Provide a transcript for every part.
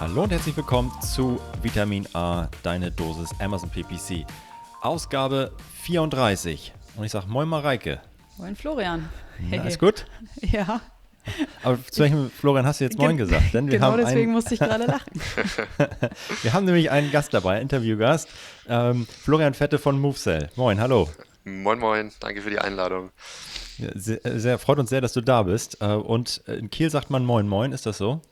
Hallo und herzlich willkommen zu Vitamin A, deine Dosis Amazon PPC. Ausgabe 34. Und ich sage Moin Mareike. Moin Florian. Hey. Na, alles gut? Ja. Aber zu welchem Florian hast du jetzt Moin gesagt? Denn wir genau haben deswegen einen, musste ich gerade lachen. wir haben nämlich einen Gast dabei, Interviewgast, ähm, Florian Fette von MoveCell. Moin, hallo. Moin, moin, danke für die Einladung. sehr, sehr, freut uns sehr, dass du da bist. Äh, und in Kiel sagt man Moin, Moin, ist das so?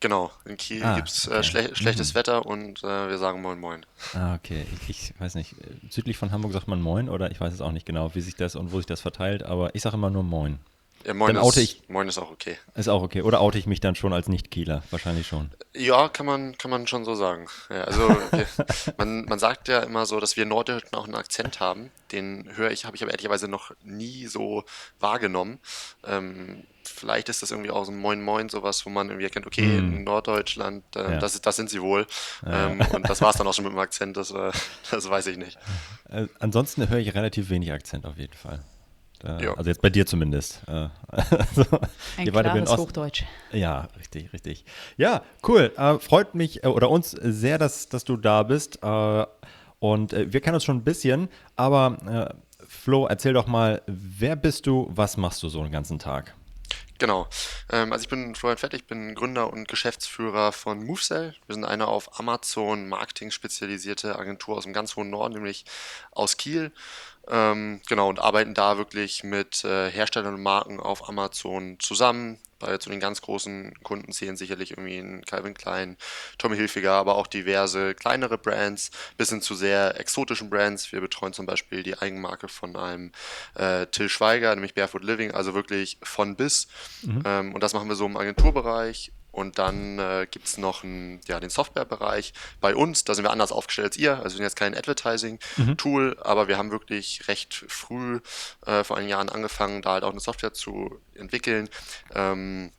Genau, in Kiel ah, gibt es äh, schle schlechtes mhm. Wetter und äh, wir sagen Moin Moin. Ah, okay. Ich, ich, weiß nicht, südlich von Hamburg sagt man Moin oder ich weiß es auch nicht genau, wie sich das und wo sich das verteilt, aber ich sage immer nur Moin. Ja, Moin, dann oute ist, ich, Moin ist auch okay. Ist auch okay. Oder oute ich mich dann schon als Nicht-Kieler? Wahrscheinlich schon. Ja, kann man, kann man schon so sagen. Ja, also wir, man, man sagt ja immer so, dass wir Norddeutschen auch einen Akzent haben. Den höre ich, habe ich aber ehrlicherweise noch nie so wahrgenommen. Ähm, vielleicht ist das irgendwie auch so ein Moin Moin sowas, wo man irgendwie erkennt, okay, mm. in Norddeutschland, äh, ja. das, das sind sie wohl. Ja. Ähm, und das war es dann auch schon mit dem Akzent, das, äh, das weiß ich nicht. Äh, ansonsten höre ich relativ wenig Akzent auf jeden Fall. Äh, ja. Also jetzt bei dir zumindest. Äh, also, Ein klares Hochdeutsch. Ja, richtig, richtig. Ja, cool. Äh, freut mich oder uns sehr, dass, dass du da bist. und wir kennen uns schon ein bisschen, aber Flo, erzähl doch mal, wer bist du, was machst du so den ganzen Tag? Genau. Ähm, also ich bin Florian Fett, ich bin Gründer und Geschäftsführer von MoveCell. Wir sind eine auf Amazon Marketing spezialisierte Agentur aus dem ganz hohen Norden, nämlich aus Kiel. Ähm, genau, und arbeiten da wirklich mit äh, Herstellern und Marken auf Amazon zusammen. Bei zu den ganz großen Kunden zählen sicherlich irgendwie ein Calvin Klein, Tommy Hilfiger, aber auch diverse kleinere Brands, bis hin zu sehr exotischen Brands. Wir betreuen zum Beispiel die Eigenmarke von einem äh, Till Schweiger, nämlich Barefoot Living, also wirklich von bis. Mhm. Ähm, und das machen wir so im Agenturbereich und dann äh, gibt es noch einen, ja, den Softwarebereich bei uns. Da sind wir anders aufgestellt als ihr. Also wir sind jetzt kein Advertising-Tool, mhm. aber wir haben wirklich recht früh, äh, vor einigen Jahren, angefangen, da halt auch eine Software zu entwickeln. Ähm,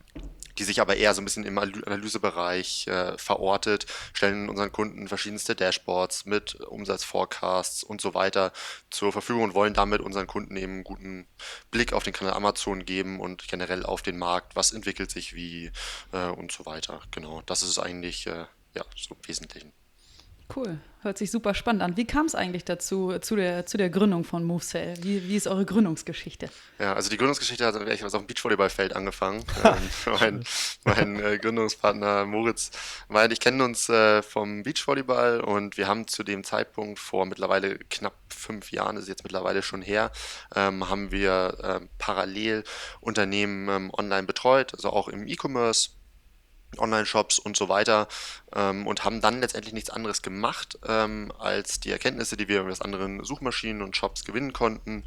die sich aber eher so ein bisschen im Analysebereich äh, verortet, stellen unseren Kunden verschiedenste Dashboards mit Umsatzforecasts und so weiter zur Verfügung und wollen damit unseren Kunden eben einen guten Blick auf den Kanal Amazon geben und generell auf den Markt, was entwickelt sich wie äh, und so weiter. Genau, das ist eigentlich äh, ja, so im Wesentlichen. Cool, hört sich super spannend an. Wie kam es eigentlich dazu, zu der, zu der Gründung von MoveCell? Wie, wie ist eure Gründungsgeschichte? Ja, also die Gründungsgeschichte hat ehrlich auf dem Beachvolleyballfeld angefangen. ähm, mein mein äh, Gründungspartner Moritz meint, ich kenne uns äh, vom Beachvolleyball und wir haben zu dem Zeitpunkt vor mittlerweile knapp fünf Jahren, ist jetzt mittlerweile schon her, ähm, haben wir äh, parallel Unternehmen ähm, online betreut, also auch im E-Commerce Online-Shops und so weiter ähm, und haben dann letztendlich nichts anderes gemacht, ähm, als die Erkenntnisse, die wir aus anderen Suchmaschinen und Shops gewinnen konnten,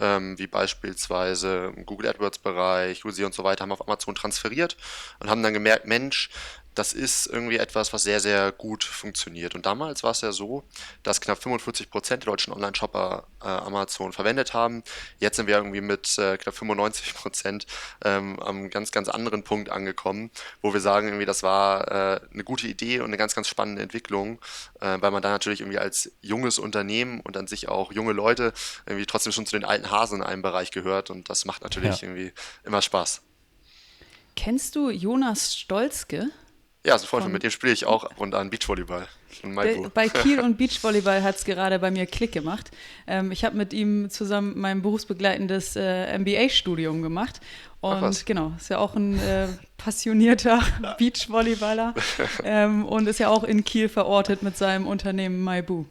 ähm, wie beispielsweise Google AdWords-Bereich, Google und so weiter, haben auf Amazon transferiert und haben dann gemerkt, Mensch, das ist irgendwie etwas, was sehr, sehr gut funktioniert. Und damals war es ja so, dass knapp 45 Prozent der deutschen Online-Shopper äh, Amazon verwendet haben. Jetzt sind wir irgendwie mit äh, knapp 95 Prozent ähm, am ganz, ganz anderen Punkt angekommen, wo wir sagen, irgendwie, das war äh, eine gute Idee und eine ganz, ganz spannende Entwicklung, äh, weil man da natürlich irgendwie als junges Unternehmen und an sich auch junge Leute irgendwie trotzdem schon zu den alten Hasen in einem Bereich gehört und das macht natürlich ja. irgendwie immer Spaß. Kennst du Jonas Stolzke? Ja, Freund von mit dem spiele ich auch ab und an Beachvolleyball. Bei Kiel und Beachvolleyball hat es gerade bei mir Klick gemacht. Ähm, ich habe mit ihm zusammen mein berufsbegleitendes äh, MBA-Studium gemacht. Und genau, ist ja auch ein äh, passionierter Beachvolleyballer ähm, und ist ja auch in Kiel verortet mit seinem Unternehmen Maibu.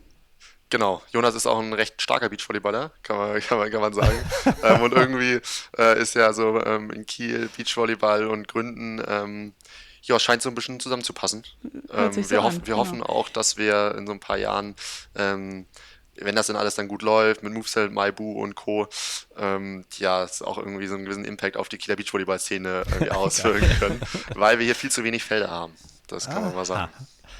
Genau, Jonas ist auch ein recht starker Beachvolleyballer, kann man, kann man, kann man sagen. ähm, und irgendwie äh, ist ja so ähm, in Kiel Beachvolleyball und Gründen ähm, ja, scheint so ein bisschen zusammenzupassen. Ähm, so wir, hoffen, wir genau. hoffen auch, dass wir in so ein paar Jahren, ähm, wenn das dann alles dann gut läuft, mit Movecell, Maibu und Co., ähm, ja, es auch irgendwie so einen gewissen Impact auf die Kieler Beachvolleyball-Szene auswirken können, weil wir hier viel zu wenig Felder haben. Das kann ah, man mal sagen.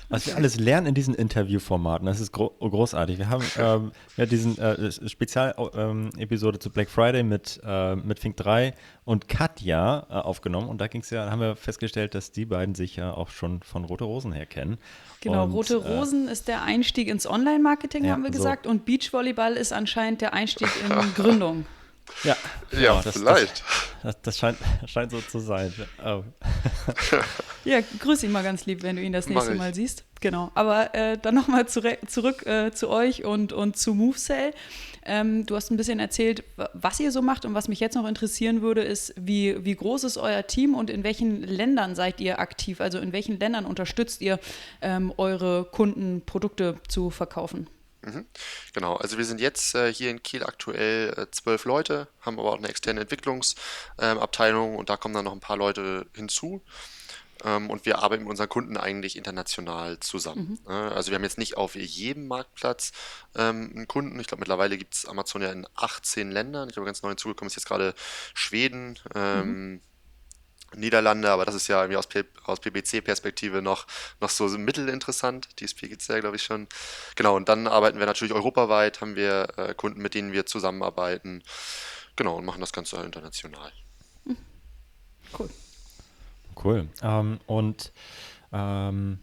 Was wir alles lernen in diesen Interviewformaten, das ist gro großartig. Wir haben ähm, ja diesen äh, Spezialepisode ähm, zu Black Friday mit, äh, mit Fink 3 und Katja äh, aufgenommen und da ging's ja, haben wir festgestellt, dass die beiden sich ja auch schon von Rote Rosen her kennen. Genau, und, Rote äh, Rosen ist der Einstieg ins Online-Marketing, ja, haben wir gesagt, so. und Beachvolleyball ist anscheinend der Einstieg in Gründung. Ja, ja, ja das, vielleicht. Das, das, scheint, scheint, so zu sein. Oh. ja, grüß ihn mal ganz lieb, wenn du ihn das nächste Mal siehst. Genau. Aber äh, dann nochmal zurück äh, zu euch und, und zu MoveSell. Ähm, du hast ein bisschen erzählt, was ihr so macht und was mich jetzt noch interessieren würde, ist, wie, wie groß ist euer Team und in welchen Ländern seid ihr aktiv? Also in welchen Ländern unterstützt ihr ähm, eure Kunden, Produkte zu verkaufen? Mhm. Genau, also wir sind jetzt äh, hier in Kiel aktuell äh, zwölf Leute, haben aber auch eine externe Entwicklungsabteilung ähm, und da kommen dann noch ein paar Leute hinzu. Ähm, und wir arbeiten mit unseren Kunden eigentlich international zusammen. Mhm. Ne? Also wir haben jetzt nicht auf jedem Marktplatz ähm, einen Kunden. Ich glaube, mittlerweile gibt es Amazon ja in 18 Ländern. Ich glaube, ganz neu hinzugekommen ist jetzt gerade Schweden. Ähm, mhm. Niederlande, aber das ist ja irgendwie aus, aus PBC-Perspektive noch, noch so mittelinteressant. DSP gibt es ja, glaube ich, schon. Genau, und dann arbeiten wir natürlich europaweit, haben wir äh, Kunden, mit denen wir zusammenarbeiten. Genau, und machen das Ganze international. Cool. Cool. Ähm, und ähm,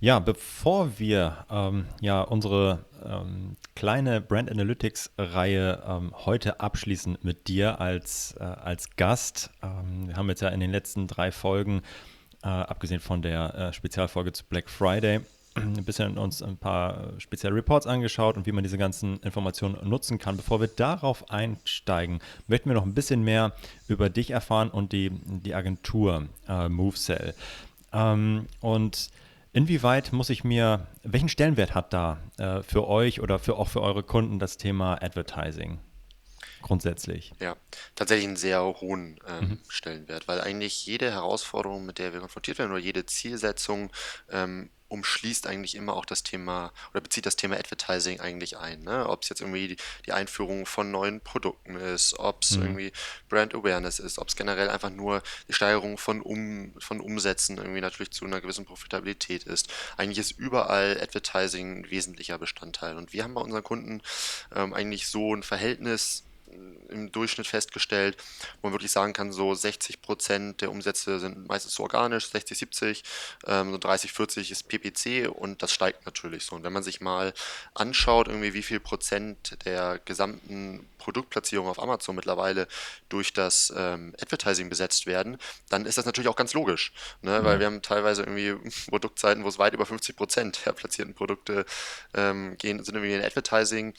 ja, bevor wir ähm, ja unsere ähm, kleine Brand Analytics Reihe ähm, heute abschließen mit dir als, äh, als Gast, ähm, wir haben jetzt ja in den letzten drei Folgen, äh, abgesehen von der äh, Spezialfolge zu Black Friday, ein bisschen uns ein paar spezielle Reports angeschaut und wie man diese ganzen Informationen nutzen kann. Bevor wir darauf einsteigen, möchten wir noch ein bisschen mehr über dich erfahren und die, die Agentur äh, MoveCell. Ähm, und Inwieweit muss ich mir, welchen Stellenwert hat da äh, für euch oder für, auch für eure Kunden das Thema Advertising? Grundsätzlich. Ja, tatsächlich einen sehr hohen ähm, mhm. Stellenwert, weil eigentlich jede Herausforderung, mit der wir konfrontiert werden, oder jede Zielsetzung ähm, umschließt eigentlich immer auch das Thema oder bezieht das Thema Advertising eigentlich ein. Ne? Ob es jetzt irgendwie die, die, Einführung von neuen Produkten ist, ob es mhm. irgendwie Brand Awareness ist, ob es generell einfach nur die Steigerung von, um, von Umsätzen irgendwie natürlich zu einer gewissen Profitabilität ist. Eigentlich ist überall Advertising ein wesentlicher Bestandteil. Und wir haben bei unseren Kunden ähm, eigentlich so ein Verhältnis im Durchschnitt festgestellt, wo man wirklich sagen kann, so 60 Prozent der Umsätze sind meistens so organisch, 60, 70, ähm, so 30, 40 ist PPC und das steigt natürlich so. Und wenn man sich mal anschaut, irgendwie wie viel Prozent der gesamten Produktplatzierung auf Amazon mittlerweile durch das ähm, Advertising besetzt werden, dann ist das natürlich auch ganz logisch, ne? Mhm. weil wir haben teilweise irgendwie Produktzeiten, wo es weit über 50 Prozent der platzierten Produkte ähm, gehen, sind irgendwie in Advertising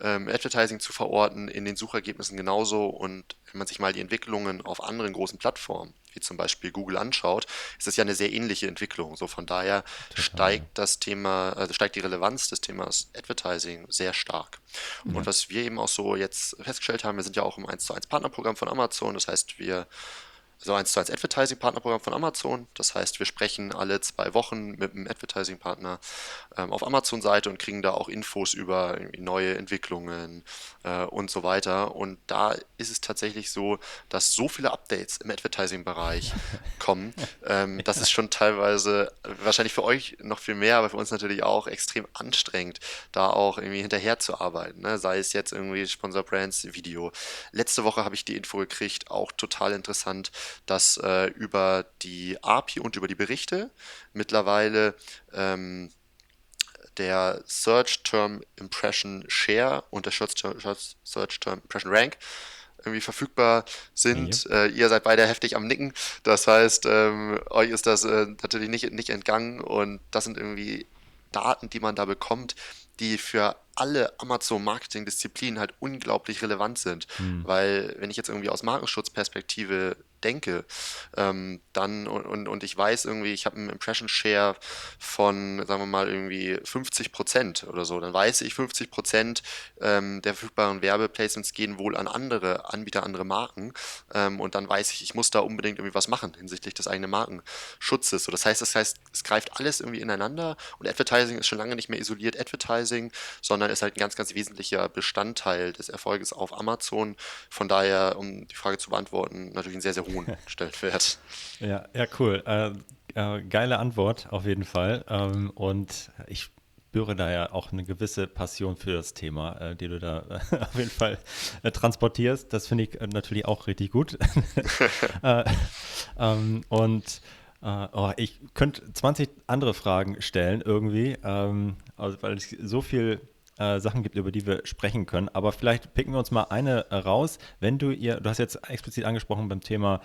ähm, Advertising zu verorten, in den Suchergebnissen genauso. Und wenn man sich mal die Entwicklungen auf anderen großen Plattformen, wie zum Beispiel Google, anschaut, ist das ja eine sehr ähnliche Entwicklung. So von daher Total. steigt das Thema, also steigt die Relevanz des Themas Advertising sehr stark. Ja. Und was wir eben auch so jetzt festgestellt haben, wir sind ja auch im 1 zu 1 Partnerprogramm von Amazon. Das heißt, wir so eins zu eins Advertising-Partnerprogramm von Amazon. Das heißt, wir sprechen alle zwei Wochen mit einem Advertising-Partner ähm, auf Amazon-Seite und kriegen da auch Infos über neue Entwicklungen äh, und so weiter. Und da ist es tatsächlich so, dass so viele Updates im Advertising-Bereich kommen. Ähm, das ist schon teilweise wahrscheinlich für euch noch viel mehr, aber für uns natürlich auch extrem anstrengend, da auch irgendwie hinterher zu arbeiten. Ne? Sei es jetzt irgendwie Sponsor Brands Video. Letzte Woche habe ich die Info gekriegt, auch total interessant dass äh, über die API und über die Berichte mittlerweile ähm, der Search Term Impression Share und der Search Term Impression Rank irgendwie verfügbar sind. Ja. Äh, ihr seid beide heftig am Nicken. Das heißt, ähm, euch ist das äh, natürlich nicht, nicht entgangen und das sind irgendwie Daten, die man da bekommt, die für alle Amazon-Marketing-Disziplinen halt unglaublich relevant sind. Hm. Weil, wenn ich jetzt irgendwie aus Markenschutzperspektive denke, ähm, dann und, und, und, ich weiß irgendwie, ich habe einen Impression Share von, sagen wir mal, irgendwie 50 Prozent oder so, dann weiß ich, 50 Prozent ähm, der verfügbaren Werbeplacements gehen wohl an andere Anbieter, andere Marken ähm, und dann weiß ich, ich muss da unbedingt irgendwie was machen hinsichtlich des eigenen Markenschutzes. So, das heißt, das heißt, es greift alles irgendwie ineinander und Advertising ist schon lange nicht mehr isoliert Advertising, sondern ist halt ein ganz, ganz wesentlicher Bestandteil des Erfolges auf Amazon. Von daher, um die Frage zu beantworten, natürlich ein sehr, sehr hohen Stellenwert. Ja, ja, cool. Äh, äh, geile Antwort auf jeden Fall. Ähm, und ich spüre da ja auch eine gewisse Passion für das Thema, äh, die du da äh, auf jeden Fall äh, transportierst. Das finde ich äh, natürlich auch richtig gut. Äh, ähm, und äh, oh, ich könnte 20 andere Fragen stellen irgendwie, ähm, also, weil es so viel Sachen gibt, über die wir sprechen können. Aber vielleicht picken wir uns mal eine raus. Wenn du ihr, du hast jetzt explizit angesprochen beim Thema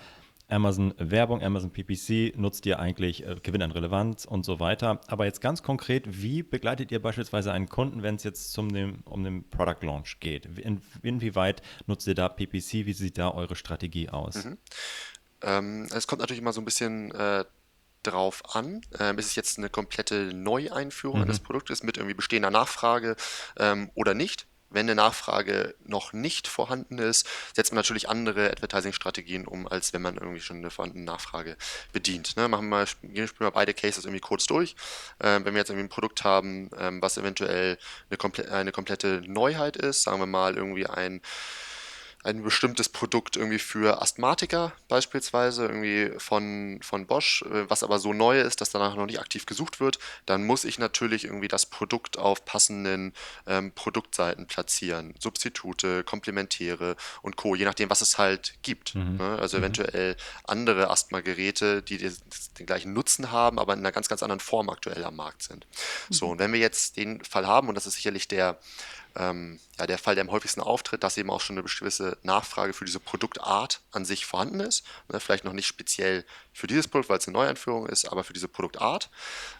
Amazon Werbung, Amazon PPC nutzt ihr eigentlich äh, Gewinn an Relevanz und so weiter. Aber jetzt ganz konkret, wie begleitet ihr beispielsweise einen Kunden, wenn es jetzt zum dem, um den Product Launch geht? In, inwieweit nutzt ihr da PPC? Wie sieht da eure Strategie aus? Mhm. Ähm, es kommt natürlich immer so ein bisschen äh, drauf an. Ähm, ist es jetzt eine komplette Neueinführung mhm. eines Produktes mit irgendwie bestehender Nachfrage ähm, oder nicht? Wenn eine Nachfrage noch nicht vorhanden ist, setzt man natürlich andere Advertising-Strategien um, als wenn man irgendwie schon eine vorhandene Nachfrage bedient. Ne? Machen wir mal, gehen wir mal beide Cases irgendwie kurz durch. Ähm, wenn wir jetzt irgendwie ein Produkt haben, ähm, was eventuell eine, komple eine komplette Neuheit ist, sagen wir mal irgendwie ein ein bestimmtes Produkt irgendwie für Asthmatiker beispielsweise, irgendwie von, von Bosch, äh, was aber so neu ist, dass danach noch nicht aktiv gesucht wird, dann muss ich natürlich irgendwie das Produkt auf passenden ähm, Produktseiten platzieren. Substitute, Komplementäre und Co., je nachdem, was es halt gibt. Mhm. Ne? Also mhm. eventuell andere Asthma-Geräte, die den, den, gleichen Nutzen haben, aber in einer ganz, ganz anderen Form aktuell am Markt sind. Mhm. So, und wenn wir jetzt den Fall haben, und das ist sicherlich der ähm, ja, der Fall, der am häufigsten auftritt, dass eben auch schon eine gewisse Nachfrage für diese Produktart an sich vorhanden ist. Ne, vielleicht noch nicht speziell für dieses Produkt, weil es eine Neueinführung ist, aber für diese Produktart.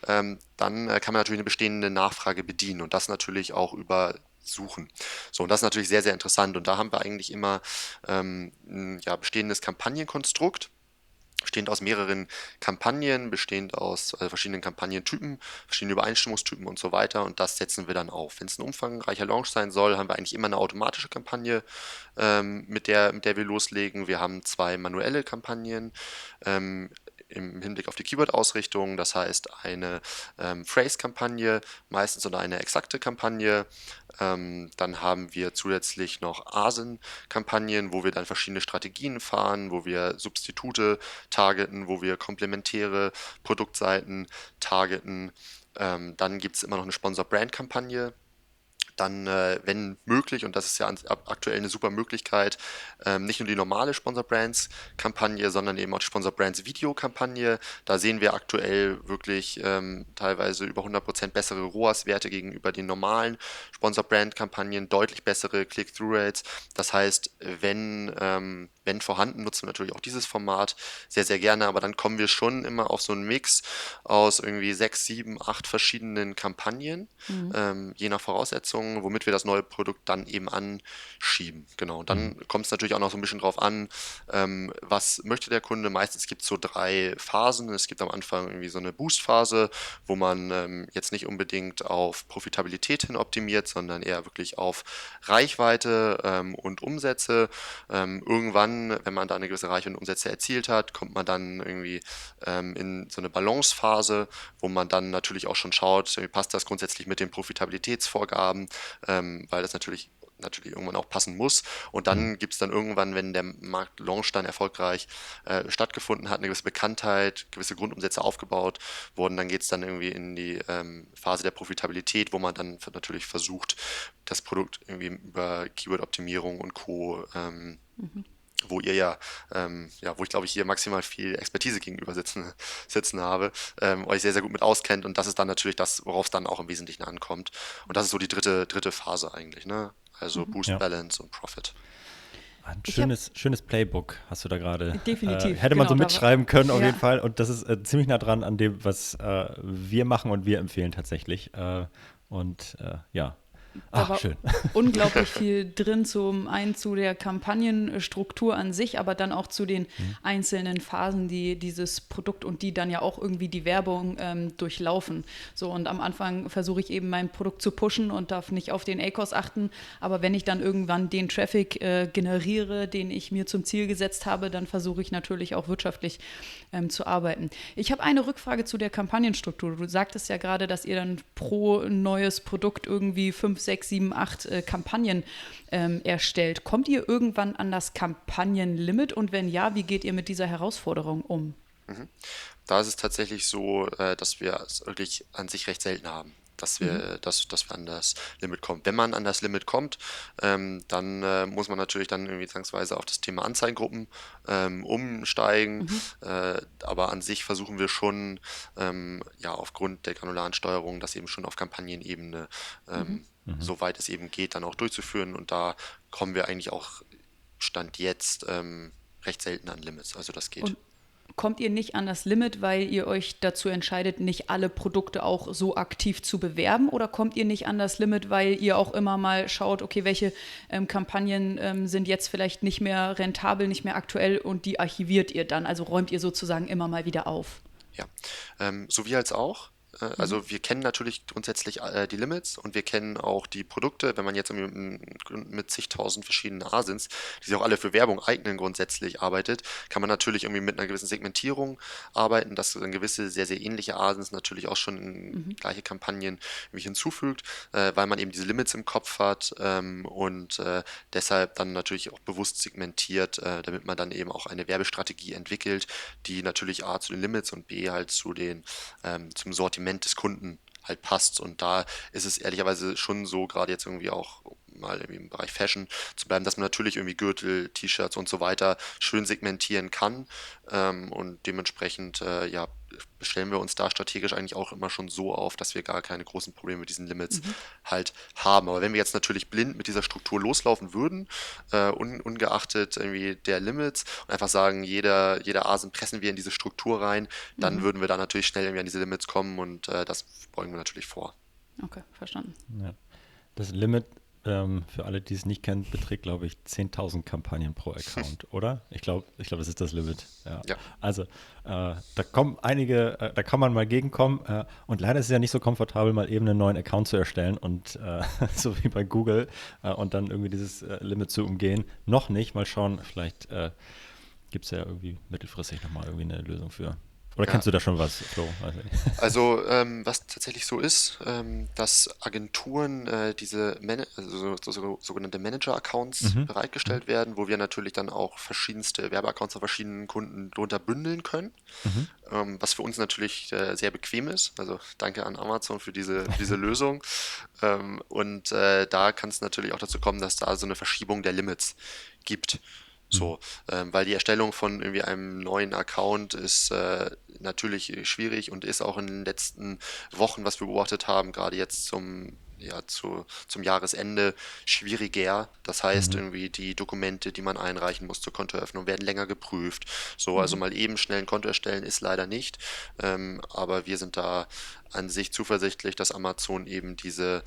Ähm, dann äh, kann man natürlich eine bestehende Nachfrage bedienen und das natürlich auch über suchen. So, und das ist natürlich sehr, sehr interessant. Und da haben wir eigentlich immer ähm, ein ja, bestehendes Kampagnenkonstrukt bestehend aus mehreren Kampagnen, bestehend aus äh, verschiedenen Kampagnentypen, verschiedenen Übereinstimmungstypen und so weiter. Und das setzen wir dann auf. Wenn es ein umfangreicher Launch sein soll, haben wir eigentlich immer eine automatische Kampagne, ähm, mit, der, mit der wir loslegen. Wir haben zwei manuelle Kampagnen. Ähm, im Hinblick auf die Keyword-Ausrichtung, das heißt eine ähm, Phrase-Kampagne meistens oder eine exakte Kampagne, ähm, dann haben wir zusätzlich noch ASIN-Kampagnen, wo wir dann verschiedene Strategien fahren, wo wir Substitute targeten, wo wir komplementäre Produktseiten targeten. Ähm, dann gibt es immer noch eine Sponsor-Brand-Kampagne, dann, äh, wenn möglich, und das ist ja aktuell eine super Möglichkeit, ähm, nicht nur die normale Sponsor Brands Kampagne, sondern eben auch die Sponsor Brands Video Kampagne. Da sehen wir aktuell wirklich ähm, teilweise über 100% bessere ROAS-Werte gegenüber den normalen Sponsor Brand Kampagnen, deutlich bessere Click-Through-Rates. Das heißt, wenn ähm, wenn vorhanden, nutzen wir natürlich auch dieses Format sehr, sehr gerne, aber dann kommen wir schon immer auf so einen Mix aus irgendwie sechs, sieben, acht verschiedenen Kampagnen, mhm. ähm, je nach Voraussetzungen, womit wir das neue Produkt dann eben anschieben. Genau. Und dann mhm. kommt es natürlich auch noch so ein bisschen drauf an, ähm, was möchte der Kunde. Meistens gibt es so drei Phasen. Es gibt am Anfang irgendwie so eine Boost-Phase, wo man ähm, jetzt nicht unbedingt auf Profitabilität hin optimiert, sondern eher wirklich auf Reichweite ähm, und Umsätze. Ähm, irgendwann dann, wenn man da eine gewisse Reiche und Umsätze erzielt hat, kommt man dann irgendwie ähm, in so eine Balancephase, wo man dann natürlich auch schon schaut, wie passt das grundsätzlich mit den Profitabilitätsvorgaben, ähm, weil das natürlich natürlich irgendwann auch passen muss. Und dann mhm. gibt es dann irgendwann, wenn der Marktlaunch dann erfolgreich äh, stattgefunden hat, eine gewisse Bekanntheit, gewisse Grundumsätze aufgebaut wurden, dann geht es dann irgendwie in die ähm, Phase der Profitabilität, wo man dann natürlich versucht, das Produkt irgendwie über Keyword-Optimierung und Co. Ähm, mhm wo ihr ja, ähm, ja, wo ich glaube ich hier maximal viel Expertise gegenüber sitzen, sitzen habe, ähm, euch sehr, sehr gut mit auskennt und das ist dann natürlich das, worauf es dann auch im Wesentlichen ankommt. Und das ist so die dritte, dritte Phase eigentlich, ne? Also mhm. Boost ja. Balance und Profit. Ein schönes, hab, schönes Playbook hast du da gerade. Definitiv. Äh, hätte man genau, so mitschreiben können, auf ja. jeden Fall. Und das ist äh, ziemlich nah dran an dem, was äh, wir machen und wir empfehlen tatsächlich. Äh, und äh, ja, da Ach, war schön. unglaublich viel drin, zum einen zu der Kampagnenstruktur an sich, aber dann auch zu den mhm. einzelnen Phasen, die dieses Produkt und die dann ja auch irgendwie die Werbung ähm, durchlaufen. So und am Anfang versuche ich eben mein Produkt zu pushen und darf nicht auf den ACOS achten, aber wenn ich dann irgendwann den Traffic äh, generiere, den ich mir zum Ziel gesetzt habe, dann versuche ich natürlich auch wirtschaftlich ähm, zu arbeiten. Ich habe eine Rückfrage zu der Kampagnenstruktur. Du sagtest ja gerade, dass ihr dann pro neues Produkt irgendwie fünf sechs, sieben, acht äh, Kampagnen ähm, erstellt. Kommt ihr irgendwann an das Kampagnenlimit und wenn ja, wie geht ihr mit dieser Herausforderung um? Mhm. Da ist es tatsächlich so, äh, dass wir es wirklich an sich recht selten haben dass wir, mhm. dass, dass wir an das Limit kommen. Wenn man an das Limit kommt, ähm, dann äh, muss man natürlich dann irgendwie zwangsweise auf das Thema Anzeigengruppen ähm, umsteigen. Mhm. Äh, aber an sich versuchen wir schon, ähm, ja, aufgrund der granularen Steuerung, das eben schon auf Kampagnenebene, ähm, mhm. Mhm. soweit es eben geht, dann auch durchzuführen. Und da kommen wir eigentlich auch Stand jetzt ähm, recht selten an Limits. Also das geht. Und kommt ihr nicht an das Limit, weil ihr euch dazu entscheidet, nicht alle Produkte auch so aktiv zu bewerben? Oder kommt ihr nicht an das Limit, weil ihr auch immer mal schaut, okay, welche ähm, Kampagnen ähm, sind jetzt vielleicht nicht mehr rentabel, nicht mehr aktuell und die archiviert ihr dann? Also räumt ihr sozusagen immer mal wieder auf? Ja, ähm, so wie als auch. Äh. Also wir kennen natürlich grundsätzlich äh, die Limits und wir kennen auch die Produkte. Wenn man jetzt mit zigtausend verschiedenen Asins, die sich auch alle für Werbung eignen, grundsätzlich arbeitet, kann man natürlich irgendwie mit einer gewissen Segmentierung arbeiten, dass dann gewisse sehr, sehr ähnliche Asins natürlich auch schon mhm. gleiche Kampagnen irgendwie hinzufügt, äh, weil man eben diese Limits im Kopf hat ähm, und deshalb dann natürlich auch bewusst segmentiert, damit man dann eben auch eine Werbestrategie entwickelt, die natürlich A zu den Limits und B halt zu den, ähm, zum Sortiment Sortiment des Kunden halt passt. Und da ist es ehrlicherweise schon so, gerade jetzt irgendwie auch mal im Bereich Fashion zu bleiben, dass man natürlich irgendwie Gürtel, T-Shirts und so weiter schön segmentieren kann. Ähm, und dementsprechend, äh, ja, stellen wir uns da strategisch eigentlich auch immer schon so auf, dass wir gar keine großen Probleme mit diesen Limits mhm. halt haben. Aber wenn wir jetzt natürlich blind mit dieser Struktur loslaufen würden, äh, un, ungeachtet irgendwie der Limits und einfach sagen, jeder, jeder Asen pressen wir in diese Struktur rein, dann mhm. würden wir da natürlich schnell irgendwie an diese Limits kommen und äh, das beugen wir natürlich vor. Okay, verstanden. Ja. Das Limit ähm, für alle, die es nicht kennen, beträgt, glaube ich, 10.000 Kampagnen pro Account, oder? Ich glaube, ich glaub, das ist das Limit. Ja. ja. Also, äh, da kommen einige, äh, da kann man mal gegenkommen. Äh, und leider ist es ja nicht so komfortabel, mal eben einen neuen Account zu erstellen und äh, so wie bei Google äh, und dann irgendwie dieses äh, Limit zu umgehen. Noch nicht. Mal schauen, vielleicht gibt es ja irgendwie mittelfristig nochmal irgendwie eine Lösung für. Oder kennst ja. du da schon was, Flo? Also, ähm, was tatsächlich so ist, ähm, dass Agenturen äh, diese Man also so, so, sogenannte Manager-Accounts mhm. bereitgestellt mhm. werden, wo wir natürlich dann auch verschiedenste Werbeaccounts von verschiedenen Kunden drunter bündeln können, mhm. ähm, was für uns natürlich äh, sehr bequem ist. Also danke an Amazon für diese, diese Lösung. Ähm, und äh, da kann es natürlich auch dazu kommen, dass da so eine Verschiebung der Limits gibt. So, mhm. ähm, weil die Erstellung von irgendwie einem neuen Account ist äh, natürlich schwierig und ist auch in den letzten Wochen, was wir beobachtet haben, gerade jetzt zum ja, zu, zum Jahresende schwieriger. Das heißt, mhm. irgendwie die Dokumente, die man einreichen muss zur Kontoeröffnung, werden länger geprüft. So, also mhm. mal eben schnell ein Konto erstellen ist leider nicht. Ähm, aber wir sind da an sich zuversichtlich, dass Amazon eben diese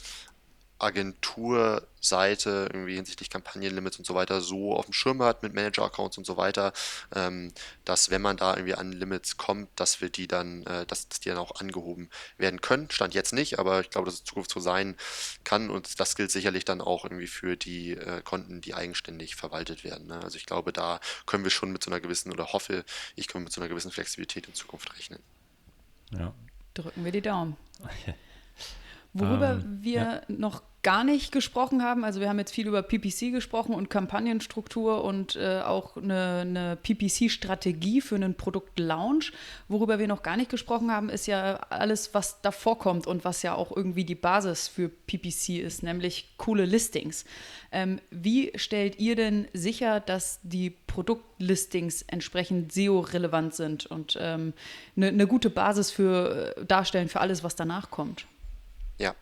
Agenturseite irgendwie hinsichtlich Kampagnenlimits und so weiter so auf dem Schirm hat mit Manager-Accounts und so weiter, ähm, dass wenn man da irgendwie an Limits kommt, dass wir die dann, äh, dass, dass, die dann auch angehoben werden können. Stand jetzt nicht, aber ich glaube, dass es in Zukunft so sein kann und das gilt sicherlich dann auch irgendwie für die äh, Konten, die eigenständig verwaltet werden. Ne? Also ich glaube, da können wir schon mit so einer gewissen oder hoffe ich, können mit so einer gewissen Flexibilität in Zukunft rechnen. Ja. Drücken wir die Daumen. Worüber ähm, wir ja. noch gar nicht gesprochen haben, also wir haben jetzt viel über PPC gesprochen und Kampagnenstruktur und äh, auch eine, eine PPC-Strategie für einen Produktlaunch. Worüber wir noch gar nicht gesprochen haben, ist ja alles, was davor kommt und was ja auch irgendwie die Basis für PPC ist, nämlich coole Listings. Ähm, wie stellt ihr denn sicher, dass die Produktlistings entsprechend SEO-relevant sind und ähm, eine, eine gute Basis für äh, darstellen für alles, was danach kommt? Ja,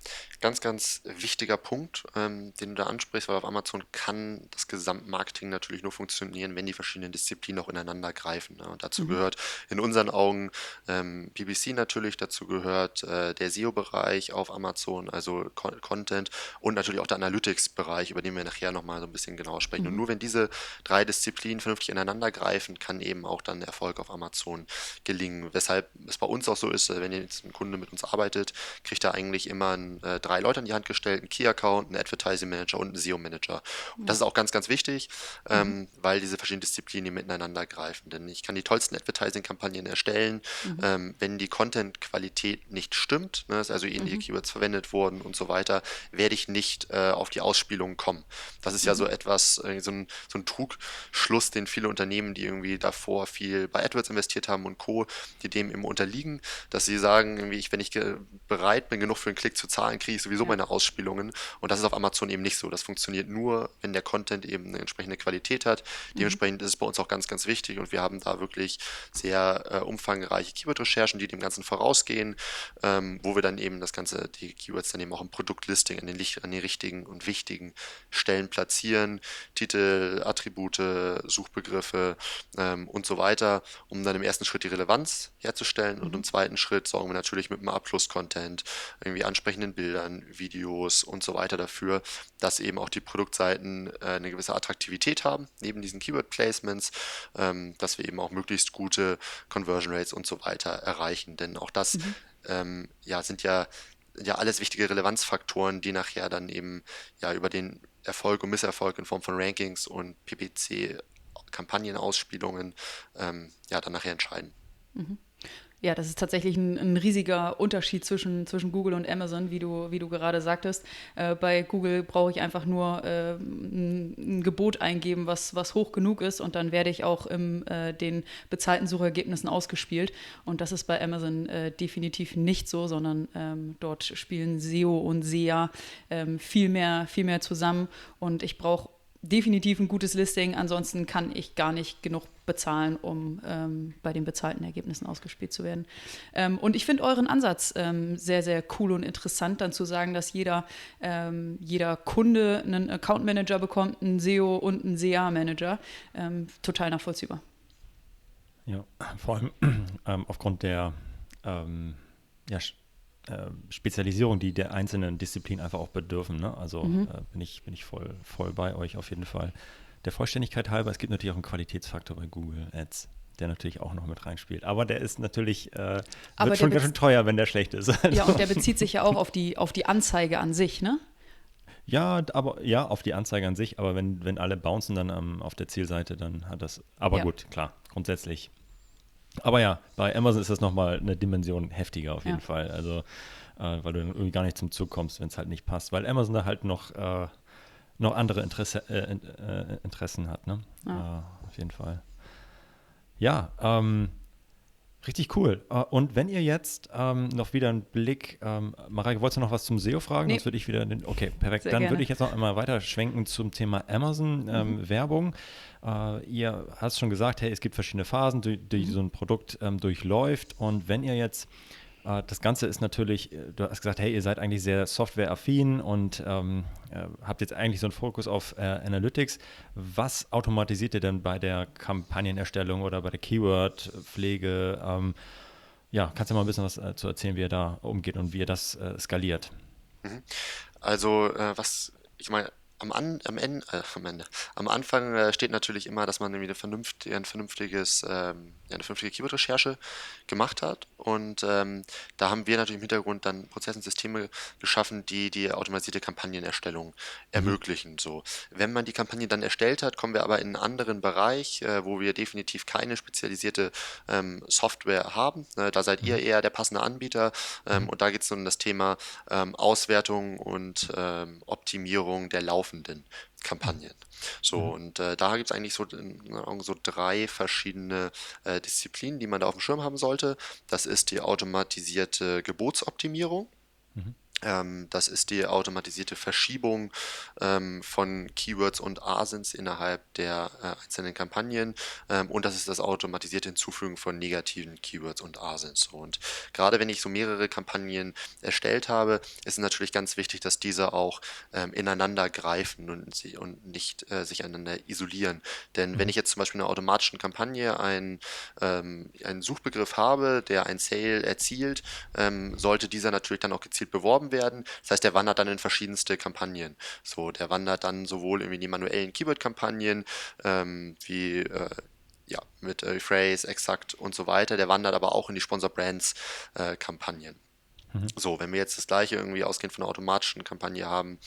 ganz, ganz wichtiger Punkt, ähm, den du da ansprichst, weil auf Amazon kann das Gesamtmarketing natürlich nur funktionieren, wenn die verschiedenen Disziplinen auch ineinander greifen. Ne? Und dazu mhm. gehört in unseren Augen ähm, BBC natürlich, dazu gehört äh, der SEO-Bereich auf Amazon, also Co Content und natürlich auch der Analytics-Bereich, über den wir nachher nochmal so ein bisschen genauer sprechen. Mhm. Und nur wenn diese drei Disziplinen vernünftig ineinander greifen, kann eben auch dann Erfolg auf Amazon gelingen. Weshalb es bei uns auch so ist, äh, wenn jetzt ein Kunde mit uns arbeitet, kriegt er eigentlich immer ein äh, drei Leute in die Hand gestellt, ein Key-Account, ein Advertising Manager und ein SEO-Manager. Und das ist auch ganz, ganz wichtig, mhm. ähm, weil diese verschiedenen Disziplinen miteinander greifen. Denn ich kann die tollsten Advertising-Kampagnen erstellen, mhm. ähm, wenn die Content-Qualität nicht stimmt, ne, also ähnliche mhm. Keywords verwendet wurden und so weiter, werde ich nicht äh, auf die Ausspielung kommen. Das ist ja so mhm. etwas, äh, so, ein, so ein Trugschluss, den viele Unternehmen, die irgendwie davor viel bei AdWords investiert haben und Co., die dem immer unterliegen, dass sie sagen, irgendwie, ich, wenn ich bereit bin, genug für einen Klick zu zahlen, kriege ich sowieso ja. meine Ausspielungen. Und das ist auf Amazon eben nicht so. Das funktioniert nur, wenn der Content eben eine entsprechende Qualität hat. Mhm. Dementsprechend ist es bei uns auch ganz, ganz wichtig und wir haben da wirklich sehr äh, umfangreiche Keyword-Recherchen, die dem Ganzen vorausgehen, ähm, wo wir dann eben das Ganze, die Keywords dann eben auch im Produktlisting an den, an den richtigen und wichtigen Stellen platzieren. Titel, Attribute, Suchbegriffe ähm, und so weiter, um dann im ersten Schritt die Relevanz herzustellen mhm. und im zweiten Schritt sorgen wir natürlich mit dem A-Plus-Content, irgendwie ansprechenden Bildern, Videos und so weiter dafür, dass eben auch die Produktseiten äh, eine gewisse Attraktivität haben, neben diesen Keyword-Placements, ähm, dass wir eben auch möglichst gute Conversion Rates und so weiter erreichen. Denn auch das mhm. ähm, ja, sind ja ja alles wichtige Relevanzfaktoren, die nachher dann eben ja über den Erfolg und Misserfolg in Form von Rankings und PPC Kampagnenausspielungen ähm, ja dann nachher entscheiden. Mhm. Ja, das ist tatsächlich ein, ein, riesiger Unterschied zwischen, zwischen Google und Amazon, wie du, wie du gerade sagtest. Äh, bei Google brauche ich einfach nur äh, ein, ein, Gebot eingeben, was, was hoch genug ist und dann werde ich auch in äh, den bezahlten Suchergebnissen ausgespielt. Und das ist bei Amazon äh, definitiv nicht so, sondern ähm, dort spielen SEO und SEA ähm, viel, mehr, viel mehr zusammen und ich brauche definitiv ein gutes Listing. Ansonsten kann ich gar nicht genug bezahlen, um ähm, bei den bezahlten Ergebnissen ausgespielt zu werden. Ähm, und ich finde euren Ansatz ähm, sehr, sehr cool und interessant, dann zu sagen, dass jeder, ähm, jeder Kunde einen Account Manager bekommt, einen SEO und einen SEA-Manager. Ähm, total nachvollziehbar. Ja, vor allem ähm, aufgrund der ja, Spezialisierung, die der einzelnen Disziplinen einfach auch bedürfen. Ne? Also mhm. äh, bin, ich, bin ich voll, voll bei euch auf jeden Fall. Der Vollständigkeit halber, es gibt natürlich auch einen Qualitätsfaktor bei Google Ads, der natürlich auch noch mit reinspielt. Aber der ist natürlich, äh, wird schon ganz schön teuer, wenn der schlecht ist. Ja, und der bezieht sich ja auch auf die, auf die Anzeige an sich, ne? Ja, aber ja, auf die Anzeige an sich, aber wenn, wenn alle bouncen dann ähm, auf der Zielseite, dann hat das. Aber ja. gut, klar, grundsätzlich aber ja, bei Amazon ist das nochmal eine Dimension heftiger auf jeden ja. Fall. Also, äh, weil du irgendwie gar nicht zum Zug kommst, wenn es halt nicht passt. Weil Amazon da halt noch, äh, noch andere Interesse, äh, äh Interessen hat, ne? Ja. Äh, auf jeden Fall. Ja, ähm, Richtig cool. Äh, und wenn ihr jetzt ähm, noch wieder einen Blick, ähm, Mareike, wolltest du noch was zum SEO fragen? Nee. Das würde ich wieder, den, okay, perfekt. Sehr Dann würde ich jetzt noch einmal weiter schwenken zum Thema Amazon ähm, mhm. Werbung. Äh, ihr hast schon gesagt, hey, es gibt verschiedene Phasen, die, die mhm. so ein Produkt ähm, durchläuft. Und wenn ihr jetzt das Ganze ist natürlich, äh, du hast gesagt, hey, ihr seid eigentlich sehr softwareaffin und ähm, äh, habt jetzt eigentlich so einen Fokus auf äh, Analytics. Was automatisiert ihr denn bei der Kampagnenerstellung oder bei der Keyword-Pflege? Ähm, ja, kannst du mal ein bisschen was äh, zu erzählen, wie ihr da umgeht und wie ihr das äh, skaliert? Mhm. Also, was ich meine, am, An, am, Ende, äh, am Ende, am Anfang äh, steht natürlich immer, dass man irgendwie eine, vernünft, ein vernünftiges, ähm, eine vernünftige Keyword-Recherche gemacht hat. Und ähm, da haben wir natürlich im Hintergrund dann Prozesse und Systeme geschaffen, die die automatisierte Kampagnenerstellung mhm. ermöglichen. So. Wenn man die Kampagne dann erstellt hat, kommen wir aber in einen anderen Bereich, äh, wo wir definitiv keine spezialisierte ähm, Software haben. Äh, da seid ihr mhm. eher der passende Anbieter. Ähm, mhm. Und da geht es um das Thema ähm, Auswertung und ähm, Optimierung der laufenden Kampagnen. So, mhm. und äh, da gibt es eigentlich so, so drei verschiedene äh, Disziplinen, die man da auf dem Schirm haben sollte. Das ist die automatisierte Gebotsoptimierung. Mhm. Ähm, das ist die automatisierte Verschiebung ähm, von Keywords und Asins innerhalb der äh, einzelnen Kampagnen ähm, und das ist das automatisierte Hinzufügen von negativen Keywords und Asins. Und gerade wenn ich so mehrere Kampagnen erstellt habe, ist es natürlich ganz wichtig, dass diese auch ineinander greifen und, sie, und nicht äh, sich einander isolieren. Denn wenn mhm. ich jetzt zum Beispiel in einer automatischen Kampagne einen, einen Suchbegriff habe, der ein Sale erzielt, sollte dieser natürlich dann auch gezielt beworben werden. Das heißt, der wandert dann in verschiedenste Kampagnen. So, der wandert dann sowohl in die manuellen Keyword-Kampagnen ähm, wie äh, ja, mit äh, Phrase, Exakt und so weiter. Der wandert aber auch in die Sponsor Brands äh. Mhm. So, wenn wir jetzt das gleiche irgendwie ausgehend von einer automatischen Kampagne haben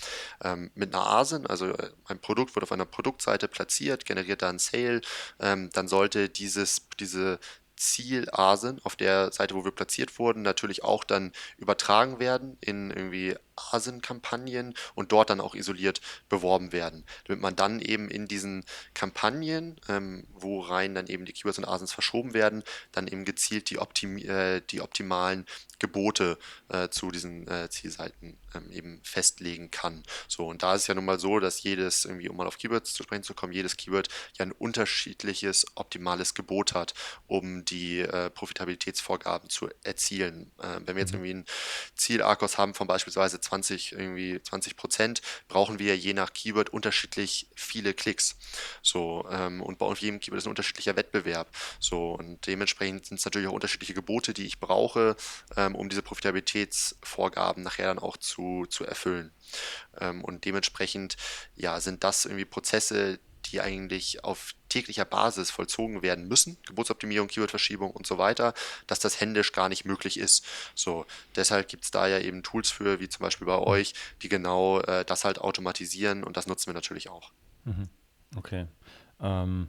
ähm, mit einer ASIN, also äh, ein Produkt wird auf einer Produktseite platziert, generiert da einen Sale, ähm, dann sollte dieses, diese Ziel-ASIN auf der Seite, wo wir platziert wurden, natürlich auch dann übertragen werden in irgendwie ASIN-Kampagnen und dort dann auch isoliert beworben werden, damit man dann eben in diesen Kampagnen, ähm, wo rein dann eben die Keywords und ASINs verschoben werden, dann eben gezielt die, optim äh, die optimalen Gebote äh, zu diesen äh, Zielseiten ähm, eben festlegen kann. So, und da ist es ja nun mal so, dass jedes, irgendwie, um mal auf Keywords zu sprechen zu kommen, jedes Keyword ja ein unterschiedliches optimales Gebot hat, um die äh, Profitabilitätsvorgaben zu erzielen. Äh, wenn wir jetzt mhm. irgendwie ein Ziel-Arkos haben von beispielsweise 20, irgendwie 20 Prozent, brauchen wir je nach Keyword unterschiedlich viele Klicks. So, ähm, und bei jedem Keyword ist ein unterschiedlicher Wettbewerb. So, und dementsprechend sind es natürlich auch unterschiedliche Gebote, die ich brauche, ähm, um diese Profitabilitätsvorgaben nachher dann auch zu, zu erfüllen. Ähm, und dementsprechend, ja, sind das irgendwie Prozesse, die eigentlich auf täglicher Basis vollzogen werden müssen, Geburtsoptimierung, Keywordverschiebung und so weiter, dass das händisch gar nicht möglich ist. So, deshalb gibt es da ja eben Tools für, wie zum Beispiel bei euch, die genau äh, das halt automatisieren und das nutzen wir natürlich auch. Mhm. Okay. Ähm,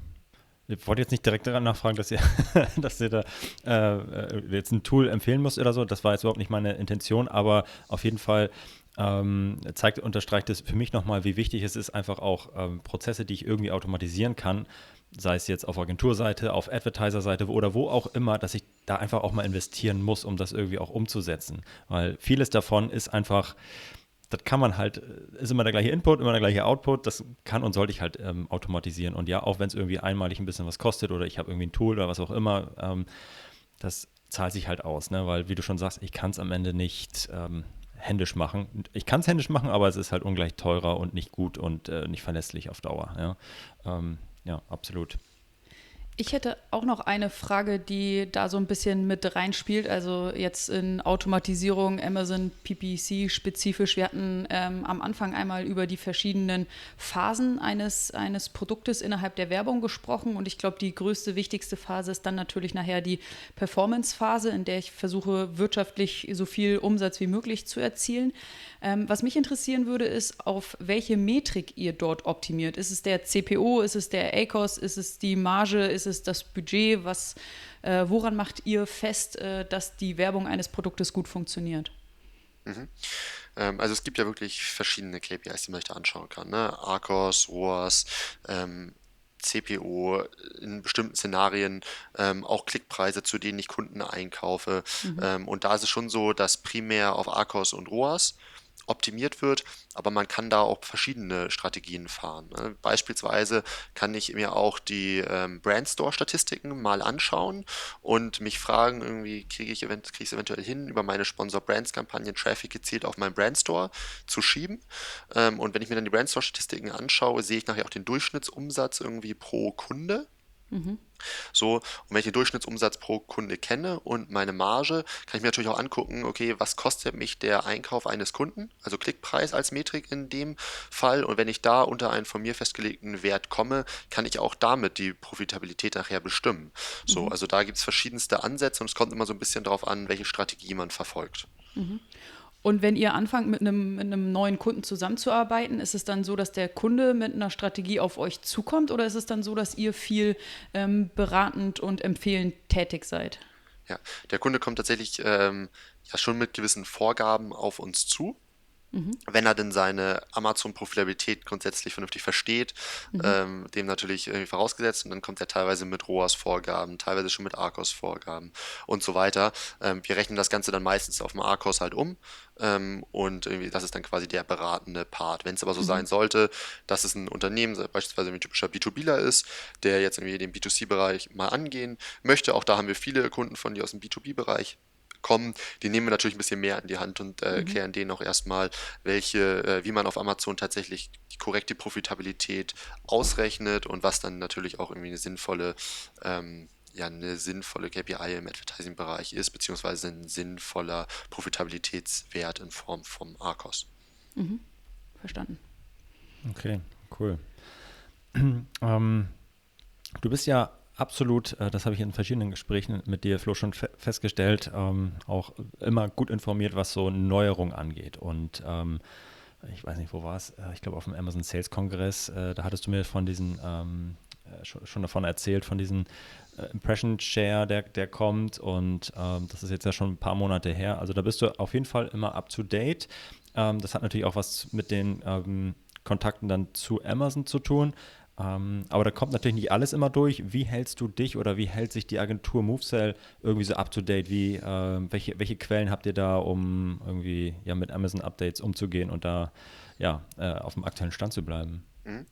ich wollte jetzt nicht direkt daran nachfragen, dass ihr, dass ihr da äh, jetzt ein Tool empfehlen müsst oder so. Das war jetzt überhaupt nicht meine Intention, aber auf jeden Fall ähm, zeigt, unterstreicht es für mich nochmal, wie wichtig es ist, einfach auch ähm, Prozesse, die ich irgendwie automatisieren kann, sei es jetzt auf Agenturseite, auf Advertiser-Seite oder wo auch immer, dass ich da einfach auch mal investieren muss, um das irgendwie auch umzusetzen. Weil vieles davon ist einfach, das kann man halt, äh, ist immer der gleiche Input, immer der gleiche Output, das kann und sollte ich halt ähm, automatisieren. Und ja, auch wenn es irgendwie einmalig ein bisschen was kostet oder ich habe irgendwie ein Tool oder was auch immer, ähm, das zahlt sich halt aus, ne? weil wie du schon sagst, ich kann es am Ende nicht ähm, händisch machen. Ich kann es händisch machen, aber es ist halt ungleich teurer und nicht gut und äh, nicht verlässlich auf Dauer. Ja, ähm, ja absolut. Ich hätte auch noch eine Frage, die da so ein bisschen mit reinspielt. Also jetzt in Automatisierung, Amazon PPC spezifisch. Wir hatten ähm, am Anfang einmal über die verschiedenen Phasen eines, eines Produktes innerhalb der Werbung gesprochen. Und ich glaube, die größte, wichtigste Phase ist dann natürlich nachher die Performance-Phase, in der ich versuche, wirtschaftlich so viel Umsatz wie möglich zu erzielen. Ähm, was mich interessieren würde, ist, auf welche Metrik ihr dort optimiert. Ist es der CPO, ist es der ACOS, ist es die Marge, ist es das Budget? Was, äh, woran macht ihr fest, äh, dass die Werbung eines Produktes gut funktioniert? Mhm. Ähm, also es gibt ja wirklich verschiedene KPIs, die man sich da anschauen kann. Ne? ARCOS, ROAS, ähm, CPO in bestimmten Szenarien, ähm, auch Klickpreise, zu denen ich Kunden einkaufe. Mhm. Ähm, und da ist es schon so, dass primär auf ARCOS und ROAS optimiert wird, aber man kann da auch verschiedene Strategien fahren. Ne? Beispielsweise kann ich mir auch die ähm, Brandstore-Statistiken mal anschauen und mich fragen, irgendwie kriege ich es krieg eventuell hin, über meine Sponsor-Brands-Kampagnen Traffic gezielt auf meinen Brandstore zu schieben. Ähm, und wenn ich mir dann die Brandstore-Statistiken anschaue, sehe ich nachher auch den Durchschnittsumsatz irgendwie pro Kunde Mhm. So, und wenn ich den Durchschnittsumsatz pro Kunde kenne und meine Marge, kann ich mir natürlich auch angucken, okay, was kostet mich der Einkauf eines Kunden, also Klickpreis als Metrik in dem Fall. Und wenn ich da unter einen von mir festgelegten Wert komme, kann ich auch damit die Profitabilität nachher bestimmen. So, mhm. also da gibt es verschiedenste Ansätze und es kommt immer so ein bisschen darauf an, welche Strategie man verfolgt. Mhm. Und wenn ihr anfangt, mit einem, mit einem neuen Kunden zusammenzuarbeiten, ist es dann so, dass der Kunde mit einer Strategie auf euch zukommt oder ist es dann so, dass ihr viel ähm, beratend und empfehlend tätig seid? Ja, der Kunde kommt tatsächlich ähm, ja schon mit gewissen Vorgaben auf uns zu. Mhm. Wenn er denn seine Amazon-Profitabilität grundsätzlich vernünftig versteht, mhm. ähm, dem natürlich irgendwie vorausgesetzt und dann kommt er teilweise mit ROAS-Vorgaben, teilweise schon mit ARCOS-Vorgaben und so weiter. Ähm, wir rechnen das Ganze dann meistens auf dem ARCOS halt um ähm, und das ist dann quasi der beratende Part. Wenn es aber so mhm. sein sollte, dass es ein Unternehmen, beispielsweise ein typischer B2Bler ist, der jetzt irgendwie den B2C-Bereich mal angehen möchte, auch da haben wir viele Kunden von, die aus dem B2B-Bereich kommen, die nehmen wir natürlich ein bisschen mehr in die Hand und äh, mhm. erklären denen auch erstmal, welche, äh, wie man auf Amazon tatsächlich die korrekte Profitabilität ausrechnet und was dann natürlich auch irgendwie eine sinnvolle ähm, ja, eine sinnvolle KPI im Advertising-Bereich ist, beziehungsweise ein sinnvoller Profitabilitätswert in Form vom ARCOS. Mhm. Verstanden. Okay, cool. ähm, du bist ja absolut. Äh, das habe ich in verschiedenen Gesprächen mit dir, Flo, schon fe festgestellt. Ähm, auch immer gut informiert, was so Neuerungen angeht. Und ähm, ich weiß nicht, wo war es? Äh, ich glaube, auf dem Amazon Sales Kongress, äh, da hattest du mir von diesen, ähm, äh, schon, schon, davon erzählt, von diesem äh, Impression Share, der, der kommt. Und ähm, das ist jetzt ja schon ein paar Monate her. Also da bist du auf jeden Fall immer up to date. Ähm, das hat natürlich auch was mit den ähm, Kontakten dann zu Amazon zu tun. Ähm, aber da kommt natürlich nicht alles immer durch. Wie hältst du dich oder wie hält sich die Agentur MoveSell irgendwie so up to date? Wie, äh, welche, welche Quellen habt ihr da, um irgendwie ja, mit Amazon Updates umzugehen und da ja, äh, auf dem aktuellen Stand zu bleiben? Mhm.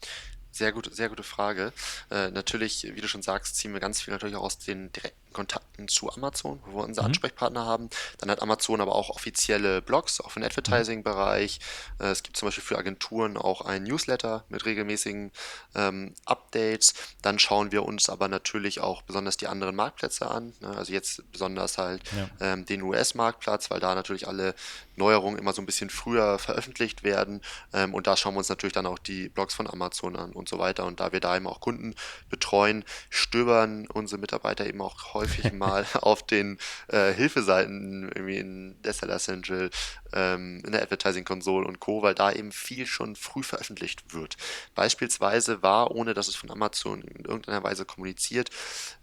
Sehr gute, sehr gute Frage. Äh, natürlich, wie du schon sagst, ziehen wir ganz viel natürlich auch aus den direkten Kontakten zu Amazon, wo wir unsere mhm. Ansprechpartner haben. Dann hat Amazon aber auch offizielle Blogs, auch für den Advertising-Bereich. Äh, es gibt zum Beispiel für Agenturen auch ein Newsletter mit regelmäßigen ähm, Updates. Dann schauen wir uns aber natürlich auch besonders die anderen Marktplätze an. Ne? Also jetzt besonders halt ja. ähm, den US-Marktplatz, weil da natürlich alle Neuerungen immer so ein bisschen früher veröffentlicht werden. Ähm, und da schauen wir uns natürlich dann auch die Blogs von Amazon an und so weiter. Und da wir da eben auch Kunden betreuen, stöbern unsere Mitarbeiter eben auch häufig häufig mal auf den äh, Hilfeseiten irgendwie in der Seller Central, ähm, in der Advertising Console und Co., weil da eben viel schon früh veröffentlicht wird. Beispielsweise war, ohne dass es von Amazon in irgendeiner Weise kommuniziert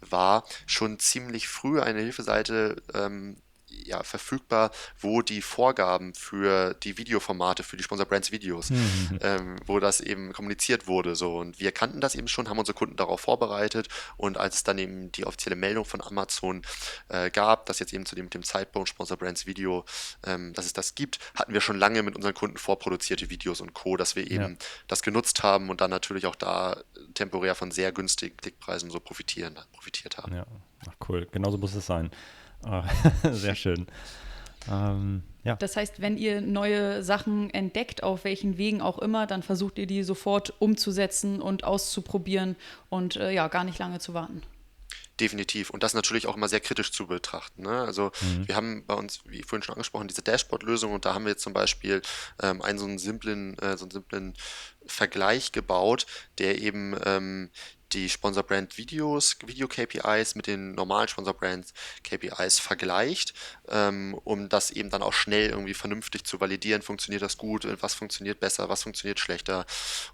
war, schon ziemlich früh eine Hilfeseite ähm, ja, verfügbar, wo die Vorgaben für die Videoformate, für die Sponsor Brands Videos, mhm. ähm, wo das eben kommuniziert wurde. So. Und wir kannten das eben schon, haben unsere Kunden darauf vorbereitet. Und als es dann eben die offizielle Meldung von Amazon äh, gab, dass jetzt eben zu dem, dem Zeitpunkt Sponsor Brands Video, ähm, dass es das gibt, hatten wir schon lange mit unseren Kunden vorproduzierte Videos und Co., dass wir eben ja. das genutzt haben und dann natürlich auch da temporär von sehr günstigen Klickpreisen so profitieren, profitiert haben. Ja, Ach, cool. Genauso muss es sein. Ah, sehr schön. Ähm, ja. Das heißt, wenn ihr neue Sachen entdeckt, auf welchen Wegen auch immer, dann versucht ihr die sofort umzusetzen und auszuprobieren und äh, ja, gar nicht lange zu warten. Definitiv. Und das natürlich auch immer sehr kritisch zu betrachten. Ne? Also mhm. wir haben bei uns, wie vorhin schon angesprochen, diese Dashboard-Lösung und da haben wir jetzt zum Beispiel ähm, einen so einen simplen, äh, so einen simplen Vergleich gebaut, der eben ähm, die Sponsor Brand Videos, Video KPIs mit den normalen Sponsor Brand KPIs vergleicht, ähm, um das eben dann auch schnell irgendwie vernünftig zu validieren. Funktioniert das gut? Was funktioniert besser? Was funktioniert schlechter?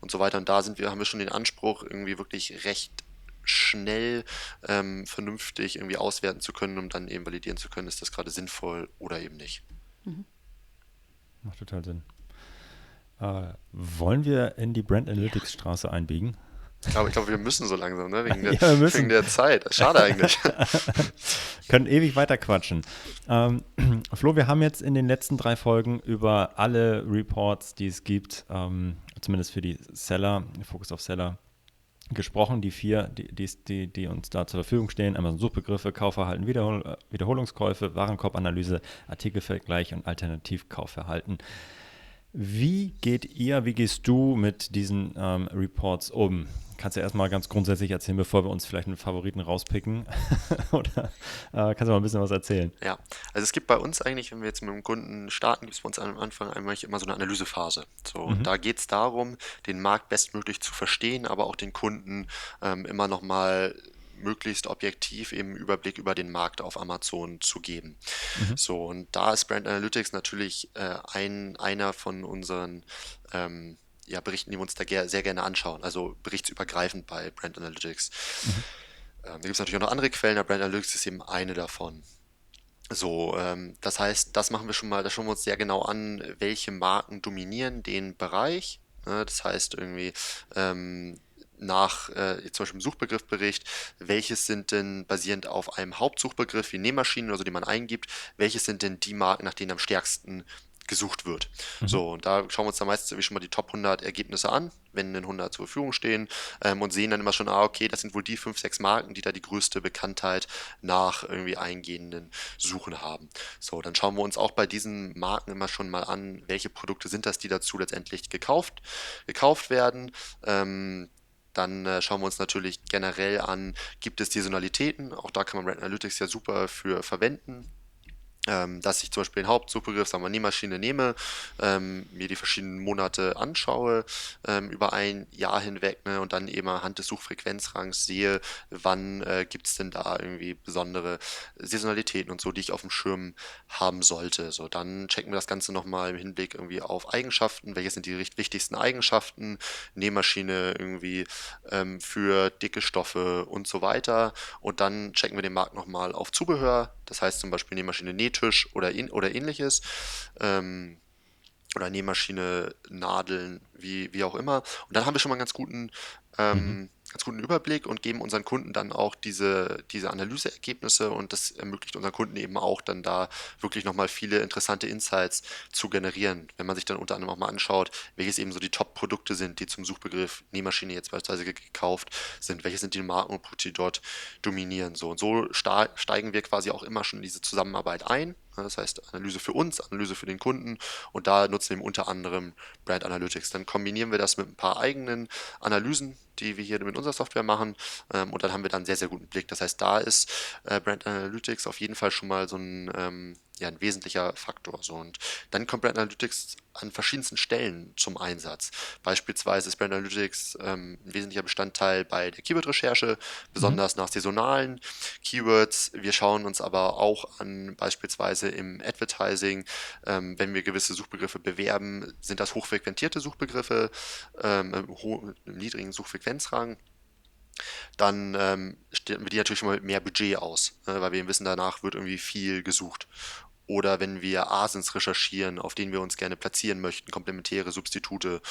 Und so weiter. Und da sind wir, haben wir schon den Anspruch, irgendwie wirklich recht schnell ähm, vernünftig irgendwie auswerten zu können, um dann eben validieren zu können, ist das gerade sinnvoll oder eben nicht. Mhm. Macht total Sinn. Äh, wollen wir in die Brand Analytics Straße einbiegen? Ich glaube, ich glaube, wir müssen so langsam, ne? wegen, der, ja, wegen der Zeit. Schade eigentlich. Können ewig weiter quatschen. Ähm, Flo, wir haben jetzt in den letzten drei Folgen über alle Reports, die es gibt, ähm, zumindest für die Seller, Focus auf Seller, gesprochen. Die vier, die, die, die, uns da zur Verfügung stehen: Amazon Suchbegriffe, Kaufverhalten, Wiederhol Wiederholungskäufe, Warenkorbanalyse, Artikelvergleich und Alternativkaufverhalten. Wie geht ihr, wie gehst du mit diesen ähm, Reports um? Kannst du erstmal ganz grundsätzlich erzählen, bevor wir uns vielleicht einen Favoriten rauspicken? Oder äh, kannst du mal ein bisschen was erzählen? Ja, also es gibt bei uns eigentlich, wenn wir jetzt mit dem Kunden starten, gibt es bei uns am Anfang einmal immer so eine Analysephase. So, mhm. Und da geht es darum, den Markt bestmöglich zu verstehen, aber auch den Kunden ähm, immer nochmal möglichst objektiv eben Überblick über den Markt auf Amazon zu geben. Mhm. So, und da ist Brand Analytics natürlich äh, ein, einer von unseren ähm, ja, Berichten, die wir uns da ger sehr gerne anschauen, also berichtsübergreifend bei Brand Analytics. Mhm. Ähm, da gibt es natürlich auch noch andere Quellen, aber Brand Analytics ist eben eine davon. So, ähm, das heißt, das machen wir schon mal, da schauen wir uns sehr genau an, welche Marken dominieren den Bereich. Ne? Das heißt irgendwie, ähm, nach äh, zum Beispiel im Suchbegriffbericht, welches sind denn basierend auf einem Hauptsuchbegriff wie Nähmaschinen oder so, die man eingibt, welches sind denn die Marken, nach denen am stärksten gesucht wird. Mhm. So, und da schauen wir uns dann meistens irgendwie schon mal die Top 100 Ergebnisse an, wenn denn 100 zur Verfügung stehen ähm, und sehen dann immer schon, ah, okay, das sind wohl die 5, 6 Marken, die da die größte Bekanntheit nach irgendwie eingehenden Suchen haben. So, dann schauen wir uns auch bei diesen Marken immer schon mal an, welche Produkte sind das, die dazu letztendlich gekauft, gekauft werden. Ähm, dann äh, schauen wir uns natürlich generell an, gibt es die Saisonalitäten? Auch da kann man Red Analytics ja super für verwenden. Ähm, dass ich zum Beispiel den Hauptsuchbegriff, sagen wir Nähmaschine nehme, ähm, mir die verschiedenen Monate anschaue ähm, über ein Jahr hinweg ne, und dann eben anhand des Suchfrequenzrangs sehe, wann äh, gibt es denn da irgendwie besondere Saisonalitäten und so, die ich auf dem Schirm haben sollte. So, dann checken wir das Ganze nochmal im Hinblick irgendwie auf Eigenschaften, welche sind die wichtigsten Eigenschaften, Nähmaschine irgendwie ähm, für dicke Stoffe und so weiter. Und dann checken wir den Markt nochmal auf Zubehör, das heißt zum Beispiel Nähmaschine Nähtisch oder, in, oder ähnliches. Ähm, oder Nähmaschine, Nadeln, wie, wie auch immer. Und dann haben wir schon mal einen ganz guten ähm, mhm ganz guten Überblick und geben unseren Kunden dann auch diese, diese Analyseergebnisse und das ermöglicht unseren Kunden eben auch dann da wirklich nochmal viele interessante Insights zu generieren. Wenn man sich dann unter anderem auch mal anschaut, welches eben so die Top-Produkte sind, die zum Suchbegriff Nähmaschine jetzt beispielsweise gekauft sind, welche sind die Marken und Produkte, die dort dominieren. So und so steigen wir quasi auch immer schon in diese Zusammenarbeit ein. Das heißt, Analyse für uns, Analyse für den Kunden und da nutzen wir unter anderem Brand Analytics. Dann kombinieren wir das mit ein paar eigenen Analysen, die wir hier mit unserer Software machen. Ähm, und dann haben wir dann einen sehr, sehr guten Blick. Das heißt, da ist äh, Brand Analytics auf jeden Fall schon mal so ein ähm, ja, ein wesentlicher Faktor. So. Und dann kommt Brand Analytics an verschiedensten Stellen zum Einsatz. Beispielsweise ist Brand Analytics ähm, ein wesentlicher Bestandteil bei der Keyword-Recherche, besonders mhm. nach saisonalen Keywords. Wir schauen uns aber auch an, beispielsweise im Advertising, ähm, wenn wir gewisse Suchbegriffe bewerben, sind das hochfrequentierte Suchbegriffe ähm, im niedrigen Suchfrequenzrang dann ähm, stellen wir die natürlich schon mal mehr Budget aus, ne, weil wir wissen, danach wird irgendwie viel gesucht oder wenn wir Asins recherchieren, auf denen wir uns gerne platzieren möchten, komplementäre Substitute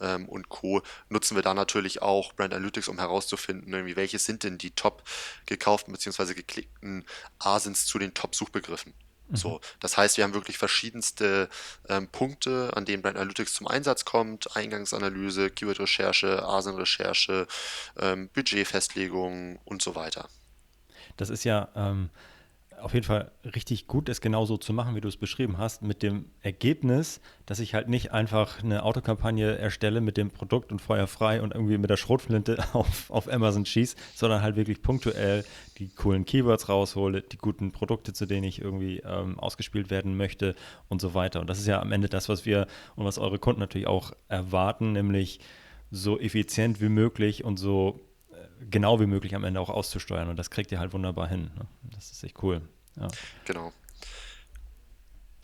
ähm, und Co., nutzen wir da natürlich auch Brand Analytics, um herauszufinden, irgendwie, welche sind denn die top gekauften bzw. geklickten Asins zu den Top-Suchbegriffen. Mhm. So, das heißt, wir haben wirklich verschiedenste ähm, Punkte, an denen Brand Analytics zum Einsatz kommt. Eingangsanalyse, Keyword-Recherche, ASIN-Recherche, ähm, Budgetfestlegung und so weiter. Das ist ja ähm, auf jeden Fall richtig gut ist, genauso zu machen, wie du es beschrieben hast, mit dem Ergebnis, dass ich halt nicht einfach eine Autokampagne erstelle mit dem Produkt und Feuer frei und irgendwie mit der Schrotflinte auf, auf Amazon schieße, sondern halt wirklich punktuell die coolen Keywords raushole, die guten Produkte, zu denen ich irgendwie ähm, ausgespielt werden möchte und so weiter. Und das ist ja am Ende das, was wir und was eure Kunden natürlich auch erwarten, nämlich so effizient wie möglich und so genau wie möglich am Ende auch auszusteuern. Und das kriegt ihr halt wunderbar hin. Ne? Das ist echt cool. Ja. Genau.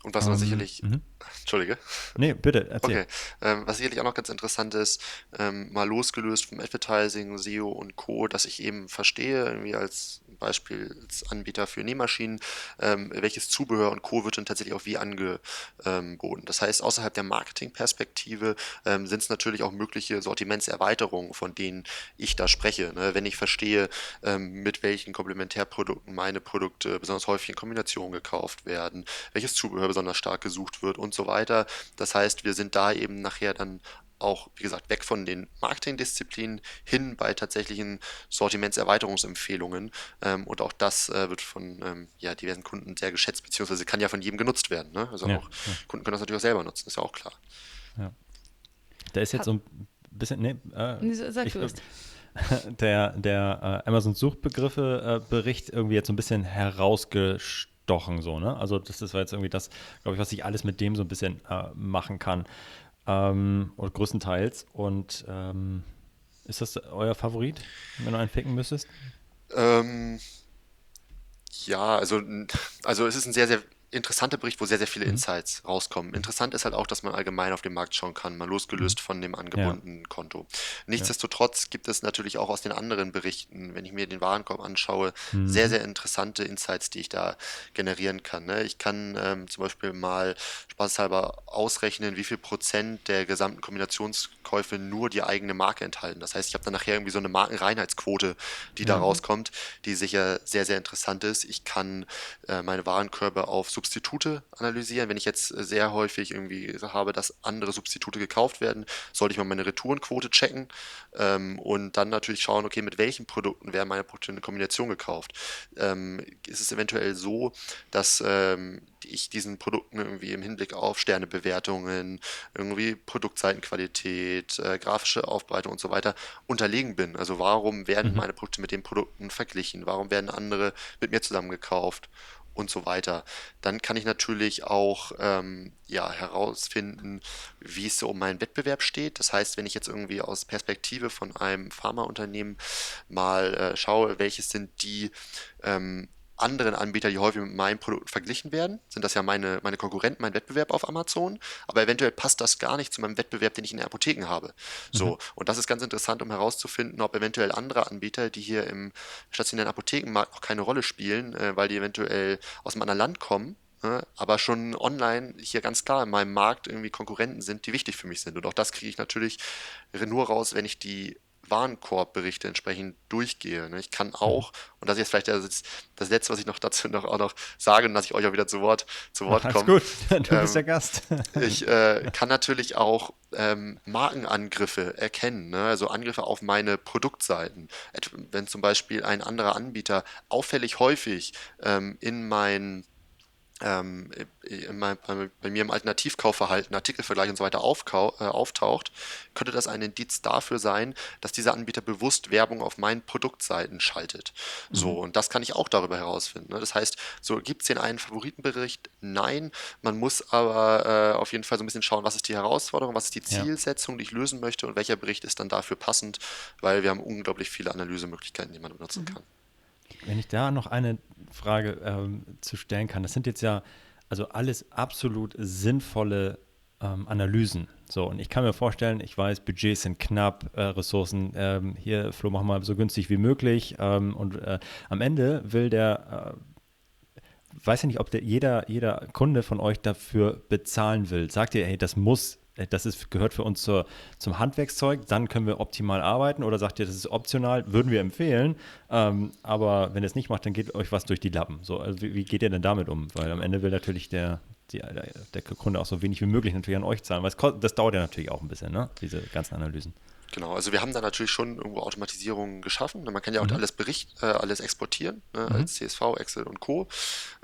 Und was um, noch ähm, sicherlich, -hmm. Entschuldige. Nee, bitte, erzähl. Okay, ähm, was sicherlich auch noch ganz interessant ist, ähm, mal losgelöst vom Advertising, SEO und Co., dass ich eben verstehe, irgendwie als Beispiel als Anbieter für Nähmaschinen, ähm, welches Zubehör und Co. wird dann tatsächlich auch wie angeboten. Das heißt, außerhalb der Marketingperspektive ähm, sind es natürlich auch mögliche Sortimentserweiterungen, von denen ich da spreche. Ne? Wenn ich verstehe, ähm, mit welchen Komplementärprodukten meine Produkte besonders häufig in Kombination gekauft werden, welches Zubehör besonders stark gesucht wird und so weiter. Das heißt, wir sind da eben nachher dann auch, wie gesagt, weg von den Marketingdisziplinen hin bei tatsächlichen Sortimentserweiterungsempfehlungen. Ähm, und auch das äh, wird von ähm, ja, diversen Kunden sehr geschätzt, beziehungsweise kann ja von jedem genutzt werden. Ne? Also ja, auch ja. Kunden können das natürlich auch selber nutzen, ist ja auch klar. Ja. Da ist jetzt so ein bisschen, nee, äh, nee sag ich, du. Der, der äh, Amazon-Suchbegriffe-Bericht äh, irgendwie jetzt so ein bisschen herausgestochen, so, ne? Also das, das war jetzt irgendwie das, glaube ich, was ich alles mit dem so ein bisschen äh, machen kann ähm, oder größtenteils. Und ähm, ist das euer Favorit, wenn du einen picken müsstest? Ähm, ja, also, also es ist ein sehr, sehr interessanter Bericht, wo sehr, sehr viele mhm. Insights rauskommen. Interessant ist halt auch, dass man allgemein auf den Markt schauen kann, mal losgelöst mhm. von dem angebundenen ja. Konto. Nichtsdestotrotz gibt es natürlich auch aus den anderen Berichten, wenn ich mir den Warenkorb anschaue, mhm. sehr, sehr interessante Insights, die ich da generieren kann. Ne? Ich kann ähm, zum Beispiel mal spaßhalber ausrechnen, wie viel Prozent der gesamten Kombinationskäufe nur die eigene Marke enthalten. Das heißt, ich habe dann nachher irgendwie so eine Markenreinheitsquote, die da rauskommt, die sicher sehr, sehr interessant ist. Ich kann äh, meine Warenkörbe auf Substanz Substitute analysieren. Wenn ich jetzt sehr häufig irgendwie habe, dass andere Substitute gekauft werden, sollte ich mal meine Retourenquote checken ähm, und dann natürlich schauen, okay, mit welchen Produkten werden meine Produkte in Kombination gekauft. Ähm, ist es eventuell so, dass ähm, ich diesen Produkten irgendwie im Hinblick auf Sternebewertungen, irgendwie Produktseitenqualität, äh, grafische Aufbereitung und so weiter unterlegen bin. Also warum werden mhm. meine Produkte mit den Produkten verglichen? Warum werden andere mit mir zusammengekauft? Und so weiter. Dann kann ich natürlich auch ähm, ja, herausfinden, wie es so um meinen Wettbewerb steht. Das heißt, wenn ich jetzt irgendwie aus Perspektive von einem Pharmaunternehmen mal äh, schaue, welches sind die ähm, anderen Anbieter, die häufig mit meinem Produkt verglichen werden, sind das ja meine, meine Konkurrenten, mein Wettbewerb auf Amazon, aber eventuell passt das gar nicht zu meinem Wettbewerb, den ich in den Apotheken habe. So, mhm. und das ist ganz interessant, um herauszufinden, ob eventuell andere Anbieter, die hier im stationären Apothekenmarkt noch keine Rolle spielen, äh, weil die eventuell aus einem anderen Land kommen, ne, aber schon online hier ganz klar in meinem Markt irgendwie Konkurrenten sind, die wichtig für mich sind. Und auch das kriege ich natürlich nur raus, wenn ich die Warenkorbberichte entsprechend durchgehe. Ne? Ich kann mhm. auch, und das ist jetzt vielleicht das, das Letzte, was ich noch dazu noch, auch noch sage, und dass ich euch auch wieder zu Wort, zu Wort komme. gut, du ähm, bist der Gast. ich äh, kann natürlich auch ähm, Markenangriffe erkennen, ne? also Angriffe auf meine Produktseiten. Wenn zum Beispiel ein anderer Anbieter auffällig häufig ähm, in mein ähm, bei, bei, mir im Alternativkaufverhalten, Artikelvergleich und so weiter aufkau, äh, auftaucht, könnte das ein Indiz dafür sein, dass dieser Anbieter bewusst Werbung auf meinen Produktseiten schaltet. Mhm. So, und das kann ich auch darüber herausfinden. Ne? Das heißt, so gibt es den einen Favoritenbericht? Nein. Man muss aber äh, auf jeden Fall so ein bisschen schauen, was ist die Herausforderung, was ist die Zielsetzung, ja. die ich lösen möchte und welcher Bericht ist dann dafür passend, weil wir haben unglaublich viele Analysemöglichkeiten, die man benutzen mhm. kann. Wenn ich da noch eine Frage ähm, zu stellen kann, das sind jetzt ja also alles absolut sinnvolle ähm, Analysen. So, und ich kann mir vorstellen, ich weiß, Budgets sind knapp, äh, Ressourcen ähm, hier, Flo, machen wir so günstig wie möglich. Ähm, und äh, am Ende will der äh, weiß ja nicht, ob der, jeder, jeder Kunde von euch dafür bezahlen will. Sagt ihr, hey, das muss das ist, gehört für uns zur, zum Handwerkszeug, dann können wir optimal arbeiten oder sagt ihr, das ist optional, würden wir empfehlen, ähm, aber wenn ihr es nicht macht, dann geht euch was durch die Lappen. So, also wie, wie, geht ihr denn damit um? Weil am Ende will natürlich der, die, der, der Kunde auch so wenig wie möglich natürlich an euch zahlen, weil es, das dauert ja natürlich auch ein bisschen, ne? diese ganzen Analysen. Genau, also wir haben da natürlich schon irgendwo Automatisierungen geschaffen. Man kann ja auch mhm. alles Bericht, äh, alles exportieren, ne, mhm. als CSV, Excel und Co.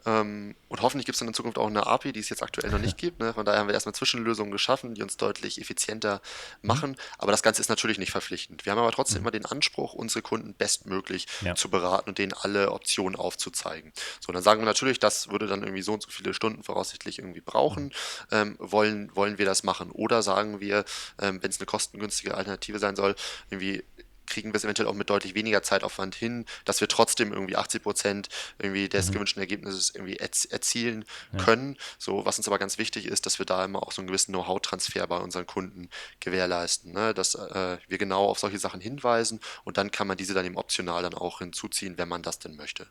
Ähm, und hoffentlich gibt es dann in Zukunft auch eine API, die es jetzt aktuell noch nicht gibt. Ne? Von daher haben wir erstmal Zwischenlösungen geschaffen, die uns deutlich effizienter mhm. machen. Aber das Ganze ist natürlich nicht verpflichtend. Wir haben aber trotzdem mhm. immer den Anspruch, unsere Kunden bestmöglich ja. zu beraten und denen alle Optionen aufzuzeigen. So, dann sagen wir natürlich, das würde dann irgendwie so und so viele Stunden voraussichtlich irgendwie brauchen. Mhm. Ähm, wollen, wollen wir das machen? Oder sagen wir, ähm, wenn es eine kostengünstige Alternative sein soll, irgendwie kriegen wir es eventuell auch mit deutlich weniger Zeitaufwand hin, dass wir trotzdem irgendwie 80 Prozent irgendwie des mhm. gewünschten Ergebnisses irgendwie erzielen ja. können. So, was uns aber ganz wichtig ist, dass wir da immer auch so einen gewissen Know-how-Transfer bei unseren Kunden gewährleisten, ne? dass äh, wir genau auf solche Sachen hinweisen und dann kann man diese dann eben optional dann auch hinzuziehen, wenn man das denn möchte.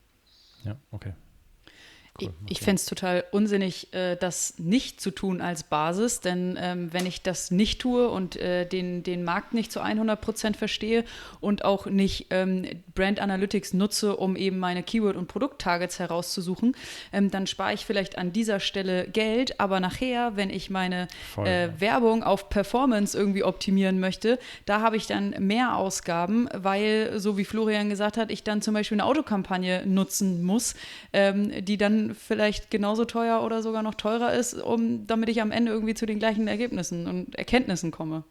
Ja, okay. Cool, okay. Ich fände es total unsinnig, äh, das nicht zu tun als Basis, denn ähm, wenn ich das nicht tue und äh, den, den Markt nicht zu 100 Prozent verstehe und auch nicht ähm, Brand Analytics nutze, um eben meine Keyword- und Produkt-Targets herauszusuchen, ähm, dann spare ich vielleicht an dieser Stelle Geld, aber nachher, wenn ich meine äh. Werbung auf Performance irgendwie optimieren möchte, da habe ich dann mehr Ausgaben, weil, so wie Florian gesagt hat, ich dann zum Beispiel eine Autokampagne nutzen muss, ähm, die dann vielleicht genauso teuer oder sogar noch teurer ist, um, damit ich am Ende irgendwie zu den gleichen Ergebnissen und Erkenntnissen komme.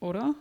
Oder?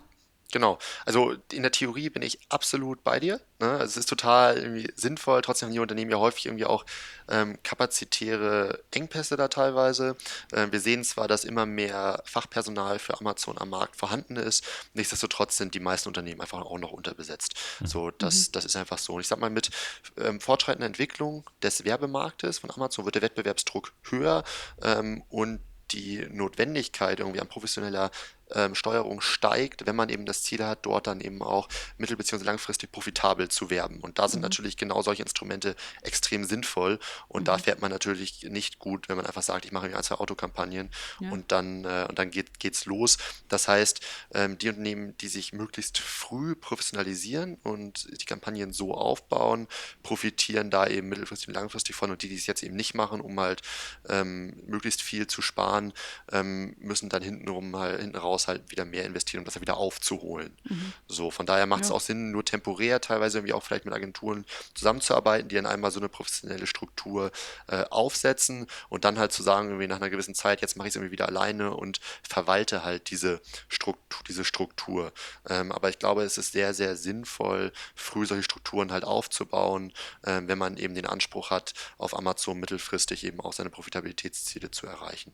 Genau. Also in der Theorie bin ich absolut bei dir. Ne? Also es ist total sinnvoll. Trotzdem haben die Unternehmen ja häufig irgendwie auch ähm, kapazitäre Engpässe da teilweise. Ähm, wir sehen zwar, dass immer mehr Fachpersonal für Amazon am Markt vorhanden ist. Nichtsdestotrotz sind die meisten Unternehmen einfach auch noch unterbesetzt. Mhm. So, das, mhm. das ist einfach so. Und ich sag mal, mit ähm, fortschreitender Entwicklung des Werbemarktes von Amazon wird der Wettbewerbsdruck höher ähm, und die Notwendigkeit irgendwie an professioneller ähm, Steuerung steigt, wenn man eben das Ziel hat, dort dann eben auch mittel- bzw. langfristig profitabel zu werben. Und da sind mhm. natürlich genau solche Instrumente extrem sinnvoll. Und mhm. da fährt man natürlich nicht gut, wenn man einfach sagt, ich mache mir ein, zwei Autokampagnen ja. und dann, äh, und dann geht, geht's los. Das heißt, ähm, die Unternehmen, die sich möglichst früh professionalisieren und die Kampagnen so aufbauen, profitieren da eben mittelfristig und langfristig von. Und die, die es jetzt eben nicht machen, um halt ähm, möglichst viel zu sparen, ähm, müssen dann hintenrum halt hinten raus daraus halt wieder mehr investieren, um das wieder aufzuholen. Mhm. So, von daher macht es ja. auch Sinn, nur temporär teilweise irgendwie auch vielleicht mit Agenturen zusammenzuarbeiten, die dann einmal so eine professionelle Struktur äh, aufsetzen und dann halt zu sagen, irgendwie nach einer gewissen Zeit, jetzt mache ich es irgendwie wieder alleine und verwalte halt diese Struktur, diese Struktur. Ähm, aber ich glaube, es ist sehr, sehr sinnvoll, früh solche Strukturen halt aufzubauen, äh, wenn man eben den Anspruch hat, auf Amazon mittelfristig eben auch seine Profitabilitätsziele zu erreichen.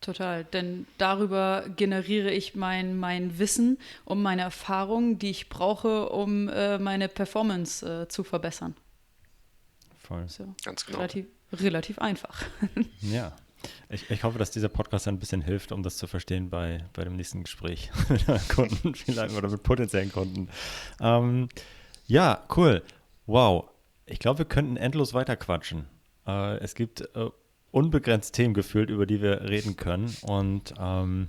Total, denn darüber generiere ich mein, mein Wissen und meine Erfahrungen, die ich brauche, um äh, meine Performance äh, zu verbessern. Voll. So, Ganz genau. Relativ, relativ einfach. Ja. Ich, ich, hoffe, dass dieser Podcast ein bisschen hilft, um das zu verstehen bei, bei dem nächsten Gespräch mit Kunden vielleicht oder mit potenziellen Kunden. Ähm, ja, cool. Wow. Ich glaube, wir könnten endlos weiterquatschen. Äh, es gibt äh, unbegrenzt Themen gefühlt, über die wir reden können. Und ähm,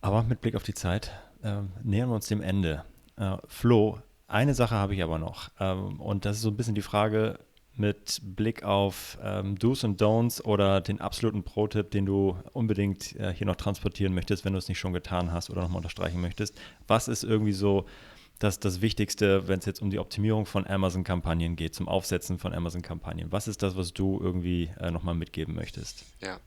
aber mit Blick auf die Zeit äh, nähern wir uns dem Ende. Äh, Flo, eine Sache habe ich aber noch. Ähm, und das ist so ein bisschen die Frage mit Blick auf ähm, Do's und Don'ts oder den absoluten Pro-Tipp, den du unbedingt äh, hier noch transportieren möchtest, wenn du es nicht schon getan hast oder nochmal unterstreichen möchtest. Was ist irgendwie so das, das Wichtigste, wenn es jetzt um die Optimierung von Amazon-Kampagnen geht, zum Aufsetzen von Amazon-Kampagnen? Was ist das, was du irgendwie äh, nochmal mitgeben möchtest? Ja,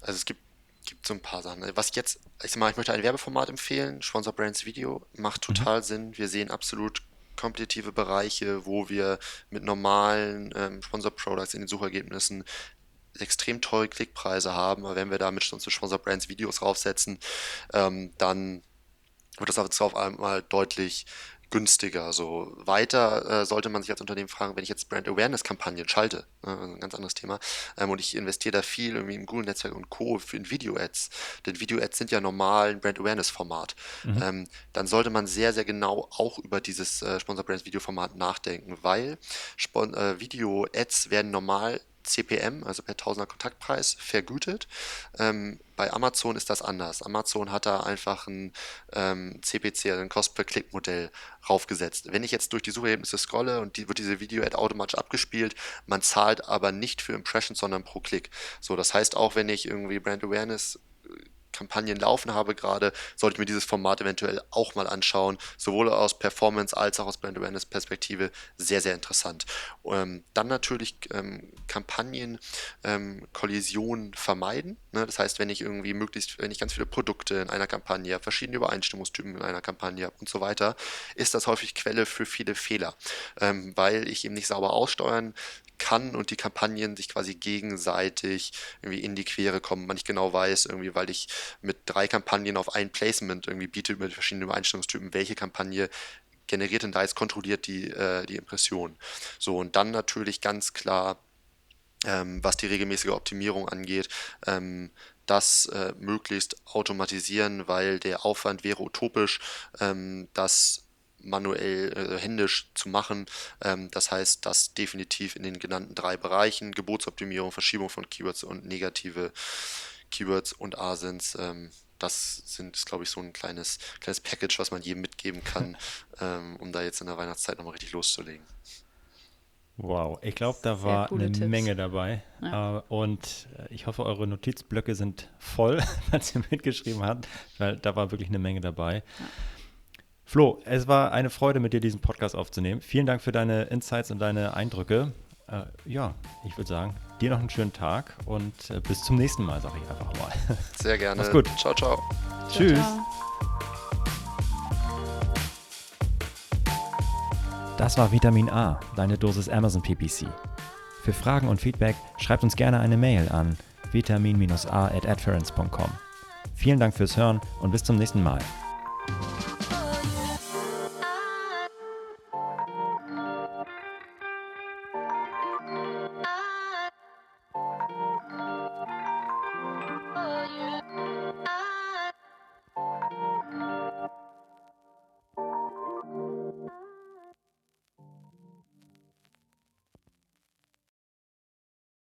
also es gibt, gibt so ein paar Sachen. Was ich jetzt, ich sag mal, ich möchte ein Werbeformat empfehlen. Sponsor Brands Video macht mhm. total mhm. Sinn. Wir sehen absolut kompetitive Bereiche, wo wir mit normalen ähm, Sponsor Products in den Suchergebnissen extrem tolle Klickpreise haben. Aber wenn wir da mit unseren Sponsor Brands Videos draufsetzen, ähm, dann wird das auf einmal deutlich günstiger. So weiter äh, sollte man sich als Unternehmen fragen, wenn ich jetzt Brand Awareness Kampagnen schalte, äh, ein ganz anderes Thema, ähm, und ich investiere da viel irgendwie im Google Netzwerk und Co. für in Video Ads, denn Video Ads sind ja normal ein Brand Awareness Format, mhm. ähm, dann sollte man sehr sehr genau auch über dieses äh, Sponsor Brands Video Format nachdenken, weil Spon äh, Video Ads werden normal CPM, also per Tausender Kontaktpreis, vergütet. Ähm, bei Amazon ist das anders. Amazon hat da einfach ein ähm, CPC, also ein Cost-per-Click-Modell raufgesetzt. Wenn ich jetzt durch die Suchergebnisse scrolle und die, wird diese Video-Ad automatisch abgespielt, man zahlt aber nicht für Impressions, sondern pro Klick. So, das heißt auch, wenn ich irgendwie Brand Awareness Kampagnen laufen habe gerade, sollte ich mir dieses Format eventuell auch mal anschauen. Sowohl aus Performance als auch aus Brand Awareness Perspektive sehr, sehr interessant. Ähm, dann natürlich ähm, Kampagnen, ähm, Kollisionen vermeiden. Ne? Das heißt, wenn ich irgendwie möglichst, wenn ich ganz viele Produkte in einer Kampagne habe, verschiedene Übereinstimmungstypen in einer Kampagne habe und so weiter, ist das häufig Quelle für viele Fehler, ähm, weil ich eben nicht sauber aussteuern kann und die Kampagnen sich quasi gegenseitig irgendwie in die Quere kommen. Man nicht genau weiß, irgendwie, weil ich mit drei Kampagnen auf ein Placement irgendwie biete über verschiedene Übereinstellungstypen, welche Kampagne generiert denn da jetzt kontrolliert die, äh, die Impression. So, und dann natürlich ganz klar, ähm, was die regelmäßige Optimierung angeht, ähm, das äh, möglichst automatisieren, weil der Aufwand wäre utopisch, ähm, das manuell äh, händisch zu machen. Ähm, das heißt, das definitiv in den genannten drei Bereichen, Gebotsoptimierung, Verschiebung von Keywords und negative Keywords und Asins, ähm, das sind, glaube ich, so ein kleines, kleines Package, was man jedem mitgeben kann, ähm, um da jetzt in der Weihnachtszeit nochmal richtig loszulegen. Wow, ich glaube, da war eine Tipps. Menge dabei. Ja. Äh, und äh, ich hoffe, eure Notizblöcke sind voll, als ihr mitgeschrieben habt, weil da war wirklich eine Menge dabei. Ja. Flo, es war eine Freude, mit dir diesen Podcast aufzunehmen. Vielen Dank für deine Insights und deine Eindrücke. Äh, ja, ich würde sagen, dir noch einen schönen Tag und äh, bis zum nächsten Mal, sage ich einfach mal. Sehr gerne. Mach's gut. Ciao, ciao. Tschüss. Ciao, Das war Vitamin A, deine Dosis Amazon PPC. Für Fragen und Feedback schreibt uns gerne eine Mail an vitamin-a at Vielen Dank fürs Hören und bis zum nächsten Mal.